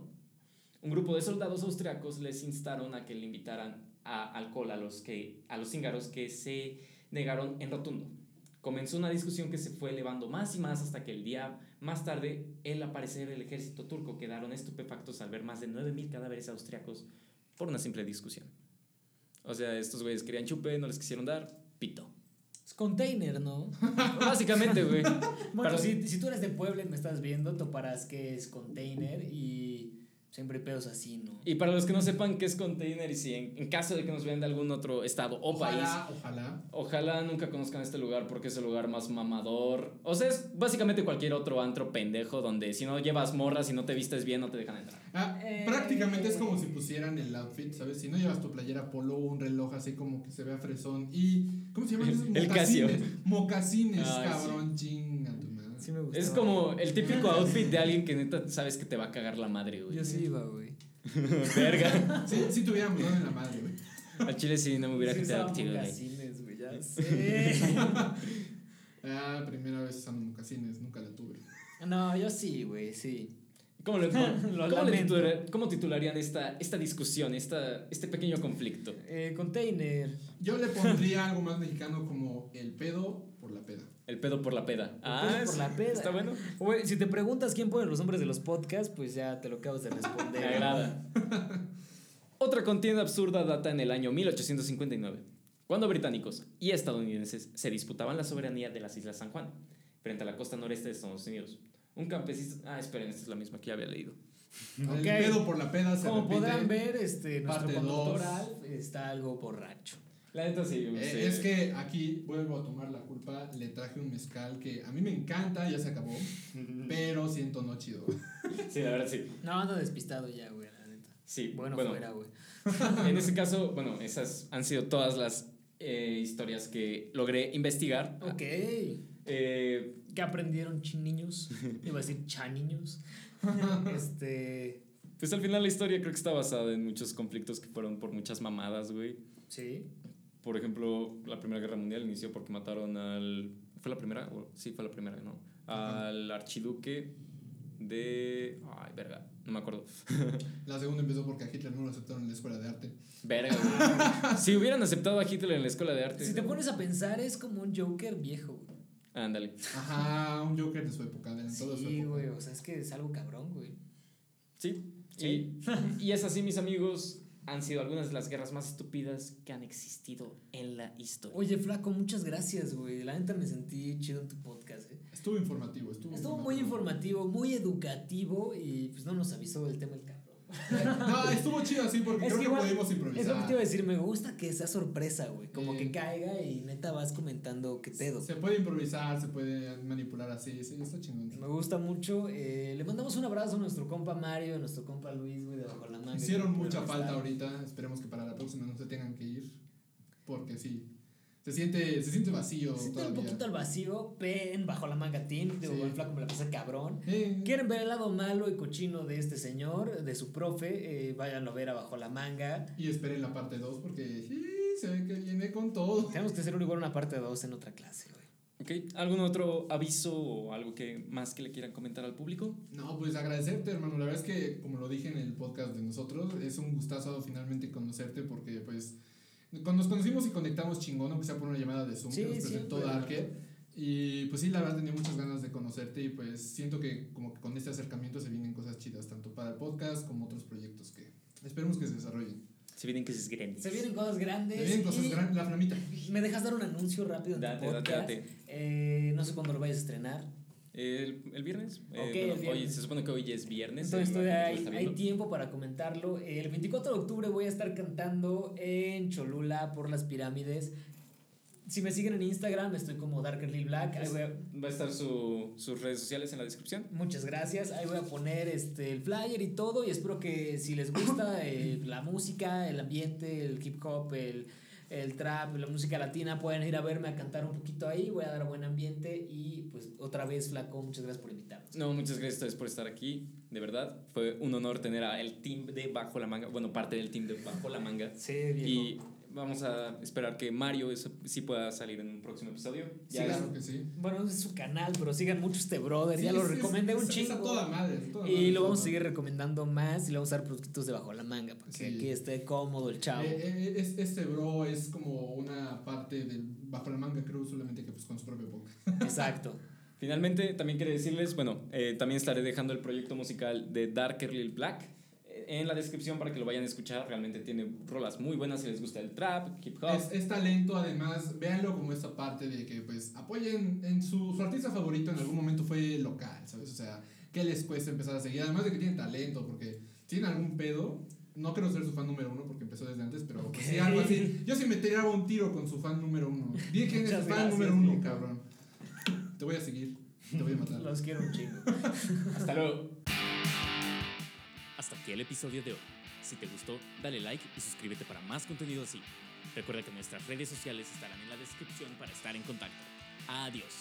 Speaker 2: Un grupo de soldados austriacos les instaron a que le invitaran a alcohol a los, que, a los cíngaros que se negaron en rotundo. Comenzó una discusión que se fue elevando más y más hasta que el día más tarde, el aparecer del ejército turco quedaron estupefactos al ver más de 9.000 cadáveres austriacos por una simple discusión. O sea, estos güeyes querían chupe, no les quisieron dar, pito.
Speaker 4: Es container, ¿no?
Speaker 2: Básicamente, güey.
Speaker 4: Bueno,
Speaker 2: Para-
Speaker 4: si, si tú eres de Puebla y me estás viendo, toparás que es container y siempre hay pedos así, ¿no?
Speaker 2: Y para los que no sepan qué es container y si en, en caso de que nos vean de algún otro estado o país,
Speaker 3: Ojalá, ojalá.
Speaker 2: ojalá nunca conozcan este lugar porque es el lugar más mamador. O sea, es básicamente cualquier otro antro pendejo donde si no llevas morras y no te vistes bien no te dejan entrar.
Speaker 3: Ah,
Speaker 4: Eh.
Speaker 3: Prácticamente es como si pusieran el outfit, ¿sabes? Si no llevas tu playera polo o un reloj así como que se vea fresón y... ¿Cómo se llaman esos?
Speaker 2: El Casio.
Speaker 3: Mocasines. Mocasines,
Speaker 2: Ay,
Speaker 3: cabrón, tu madre.
Speaker 4: Sí me.
Speaker 2: Es como el típico outfit de alguien que neta sabes que te va a cagar la madre, güey.
Speaker 4: Yo sí iba, güey.
Speaker 2: Verga.
Speaker 3: Sí, sí tuviéramos dado en la madre, güey.
Speaker 2: Al chile sí no me hubiera
Speaker 4: Sí
Speaker 2: quitado güey.
Speaker 4: mocasines, güey, ya sé.
Speaker 3: Ah, primera vez usando mocasines, nunca la tuve.
Speaker 4: no, yo sí, güey, sí.
Speaker 2: ¿Cómo, le,
Speaker 4: Lo
Speaker 2: cómo, le titular- cómo titularían esta, esta discusión, esta, este pequeño conflicto?
Speaker 4: Eh, container.
Speaker 3: Yo le pondría algo más mexicano como el pedo por la peda.
Speaker 2: El pedo por la peda. Ah,
Speaker 4: pedo por la peda.
Speaker 2: Está bueno.
Speaker 4: Güey, si te preguntas quién pone los nombres de los podcasts, pues ya te lo acabas de responder.
Speaker 2: Me agrada. Otra contienda absurda data en el año 1859, cuando británicos y estadounidenses se disputaban la soberanía de las Islas San Juan, frente a la costa noreste de Estados Unidos. Un campesino... Ah, esperen, esta es la misma que ya había leído.
Speaker 4: Ok.
Speaker 3: El pedo por la peda se
Speaker 4: Como
Speaker 3: repite.
Speaker 4: podrán ver, este, nuestro
Speaker 3: Parte
Speaker 4: conductor. Alf está algo borracho.
Speaker 2: La neta sí.
Speaker 3: Eh,
Speaker 2: sí.
Speaker 3: Es que aquí vuelvo a tomar la culpa. Le traje un mezcal que a mí me encanta, ya se acabó, pero siento no chido.
Speaker 2: Sí, la verdad sí.
Speaker 4: No, ando despistado ya, güey, la neta.
Speaker 2: Sí,
Speaker 4: Bueno,
Speaker 2: bueno,
Speaker 4: fuera, güey.
Speaker 2: en ese caso, bueno, esas han sido todas las eh, historias que logré investigar.
Speaker 4: Ok.
Speaker 2: Eh,
Speaker 4: ¿Qué aprendieron, niños? Iba a decir chan niños. este.
Speaker 2: Pues al final la historia creo que está basada en muchos conflictos que fueron por muchas mamadas, güey.
Speaker 4: Sí.
Speaker 2: Por ejemplo, la Primera Guerra Mundial inició porque mataron al... ¿Fue la primera? O- Sí, fue la primera, ¿no? Al archiduque de... Ay, verga, no me acuerdo.
Speaker 3: La segunda empezó porque a Hitler no lo aceptaron en la escuela de arte.
Speaker 2: Verga, güey. Si hubieran aceptado a Hitler en la escuela de arte...
Speaker 4: Si te pones a pensar, es como un Joker viejo, güey.
Speaker 2: Ándale.
Speaker 3: Ajá, un Joker de su época, de
Speaker 4: Sí,
Speaker 3: época.
Speaker 4: güey, o sea, es que es algo cabrón, güey.
Speaker 2: Sí.
Speaker 4: Sí.
Speaker 2: Y, y es así, mis amigos, han sido algunas de las guerras más estúpidas que han existido en la historia.
Speaker 4: Oye, Flaco, muchas gracias, güey. La neta me sentí chido en tu podcast, eh.
Speaker 3: Estuvo informativo, estuvo
Speaker 4: Estuvo muy informativo, muy educativo y pues no nos avisó del tema el cabrón.
Speaker 3: No, estuvo chido así porque
Speaker 4: Es
Speaker 3: creo
Speaker 4: que igual-
Speaker 3: pudimos
Speaker 4: Es lo que
Speaker 3: improvisar.
Speaker 4: te iba a decir, me gusta que sea sorpresa, güey. Como
Speaker 3: Sí.
Speaker 4: que caiga y neta vas comentando qué pedo.
Speaker 3: Se puede improvisar, se puede manipular así, sí, está chingón.
Speaker 4: Me gusta mucho. eh, le mandamos un abrazo a nuestro compa Mario, a nuestro compa Luis, güey, de bajo la manga.
Speaker 3: Hicieron mucha falta ahorita, esperemos que para la próxima no se tengan que ir, porque sí, se siente, se siente vacío
Speaker 4: Se siente un
Speaker 3: todavía.
Speaker 4: poquito al vacío, ven bajo la manga team. Digo,
Speaker 3: Sí.
Speaker 4: el flaco me la pasa cabrón.
Speaker 3: Eh,
Speaker 4: ¿Quieren ver el lado malo y cochino de este señor, de su profe? Eh, váyanlo a ver abajo la manga.
Speaker 3: Y esperen la parte 2 porque sí, se ve que viene con todo.
Speaker 4: Tenemos que hacer un igual una parte 2 en otra clase, güey.
Speaker 2: Ok, ¿Algún otro aviso o algo que más que le quieran comentar al público?
Speaker 3: No, pues agradecerte, hermano. La verdad es que, como lo dije en el podcast de nosotros, es un gustazo finalmente conocerte porque, pues, nos conocimos y conectamos chingón, aunque sea por una llamada de Zoom
Speaker 4: Sí,
Speaker 3: que nos presentó
Speaker 4: siempre.
Speaker 3: Darker. Y pues sí, la verdad tenía muchas ganas de conocerte y pues siento que como que con este acercamiento se vienen cosas chidas, tanto para el podcast como otros proyectos que esperemos que se desarrollen.
Speaker 2: Se vienen que es grande.
Speaker 4: Se vienen cosas grandes.
Speaker 3: Se vienen cosas grandes, la flamita.
Speaker 4: ¿Me dejas dar un anuncio rápido en tu
Speaker 2: Date, date, date.
Speaker 4: Eh, no sé cuándo lo vayas a estrenar.
Speaker 2: ¿El, el viernes? Eh, bueno,
Speaker 4: el viernes.
Speaker 2: Hoy, se supone que hoy es viernes.
Speaker 4: Entonces todavía hay,
Speaker 2: está
Speaker 4: hay tiempo para comentarlo. El 24 de octubre voy a estar cantando en Cholula por las pirámides. Si me siguen en Instagram, estoy como Darker Lil Black. Ahí voy a-
Speaker 2: Va a estar su- sus redes sociales en la descripción.
Speaker 4: muchas gracias. Ahí voy a poner este, el flyer y todo. Y espero que si les gusta eh, la música, el ambiente, el hip hop, el, el trap, la música latina, pueden ir a verme a cantar un poquito ahí. Voy a dar buen ambiente. Y pues otra vez, Flaco, muchas gracias por invitarnos.
Speaker 2: No, muchas gracias a ustedes por estar aquí. De verdad, fue un honor tener al team de Bajo la Manga. Bueno, parte del team de Bajo la Manga.
Speaker 4: Sí, viejo.
Speaker 2: Y vamos a esperar que Mario eso, sí pueda salir en un próximo episodio.
Speaker 3: Sí,
Speaker 2: Ya
Speaker 3: claro que sí.
Speaker 4: Bueno, es su canal, pero sigan mucho este brother. ya
Speaker 3: Sí,
Speaker 4: lo recomendé un chingo.
Speaker 3: Es a toda madre. toda
Speaker 4: y
Speaker 3: madre,
Speaker 4: lo vamos a seguir recomendando más y le vamos a dar productos debajo la manga para que aquí esté cómodo el chavo.
Speaker 3: Eh, eh, es- este bro es como una parte del bajo la manga creo solamente que pues con su propio podcast.
Speaker 4: Exacto.
Speaker 2: Finalmente, también quería decirles, bueno, eh, también estaré dejando el proyecto musical de Darker Lil Black eh, en la descripción para que lo vayan a escuchar. Realmente tiene rolas muy buenas si les gusta el trap, hip hop.
Speaker 3: Es, es talento, además, véanlo como esta parte de que pues apoyen en su, su artista favorito en algún momento fue local, ¿sabes? O sea, ¿qué les cuesta empezar a seguir? Además de que tienen talento, porque tienen algún pedo, no quiero ser su fan número uno porque empezó desde antes, pero pues, sí, algo así. Yo sí me tiraba un tiro con su fan número uno. Dije quién es su fan
Speaker 4: gracias,
Speaker 3: número uno, cabrón. Te voy a seguir, te voy a matar.
Speaker 4: Los quiero un chingo.
Speaker 2: Hasta luego.
Speaker 1: Hasta aquí el episodio de hoy. Si te gustó, dale like y suscríbete para más contenido así. Recuerda que nuestras redes sociales estarán en la descripción para estar en contacto. Adiós.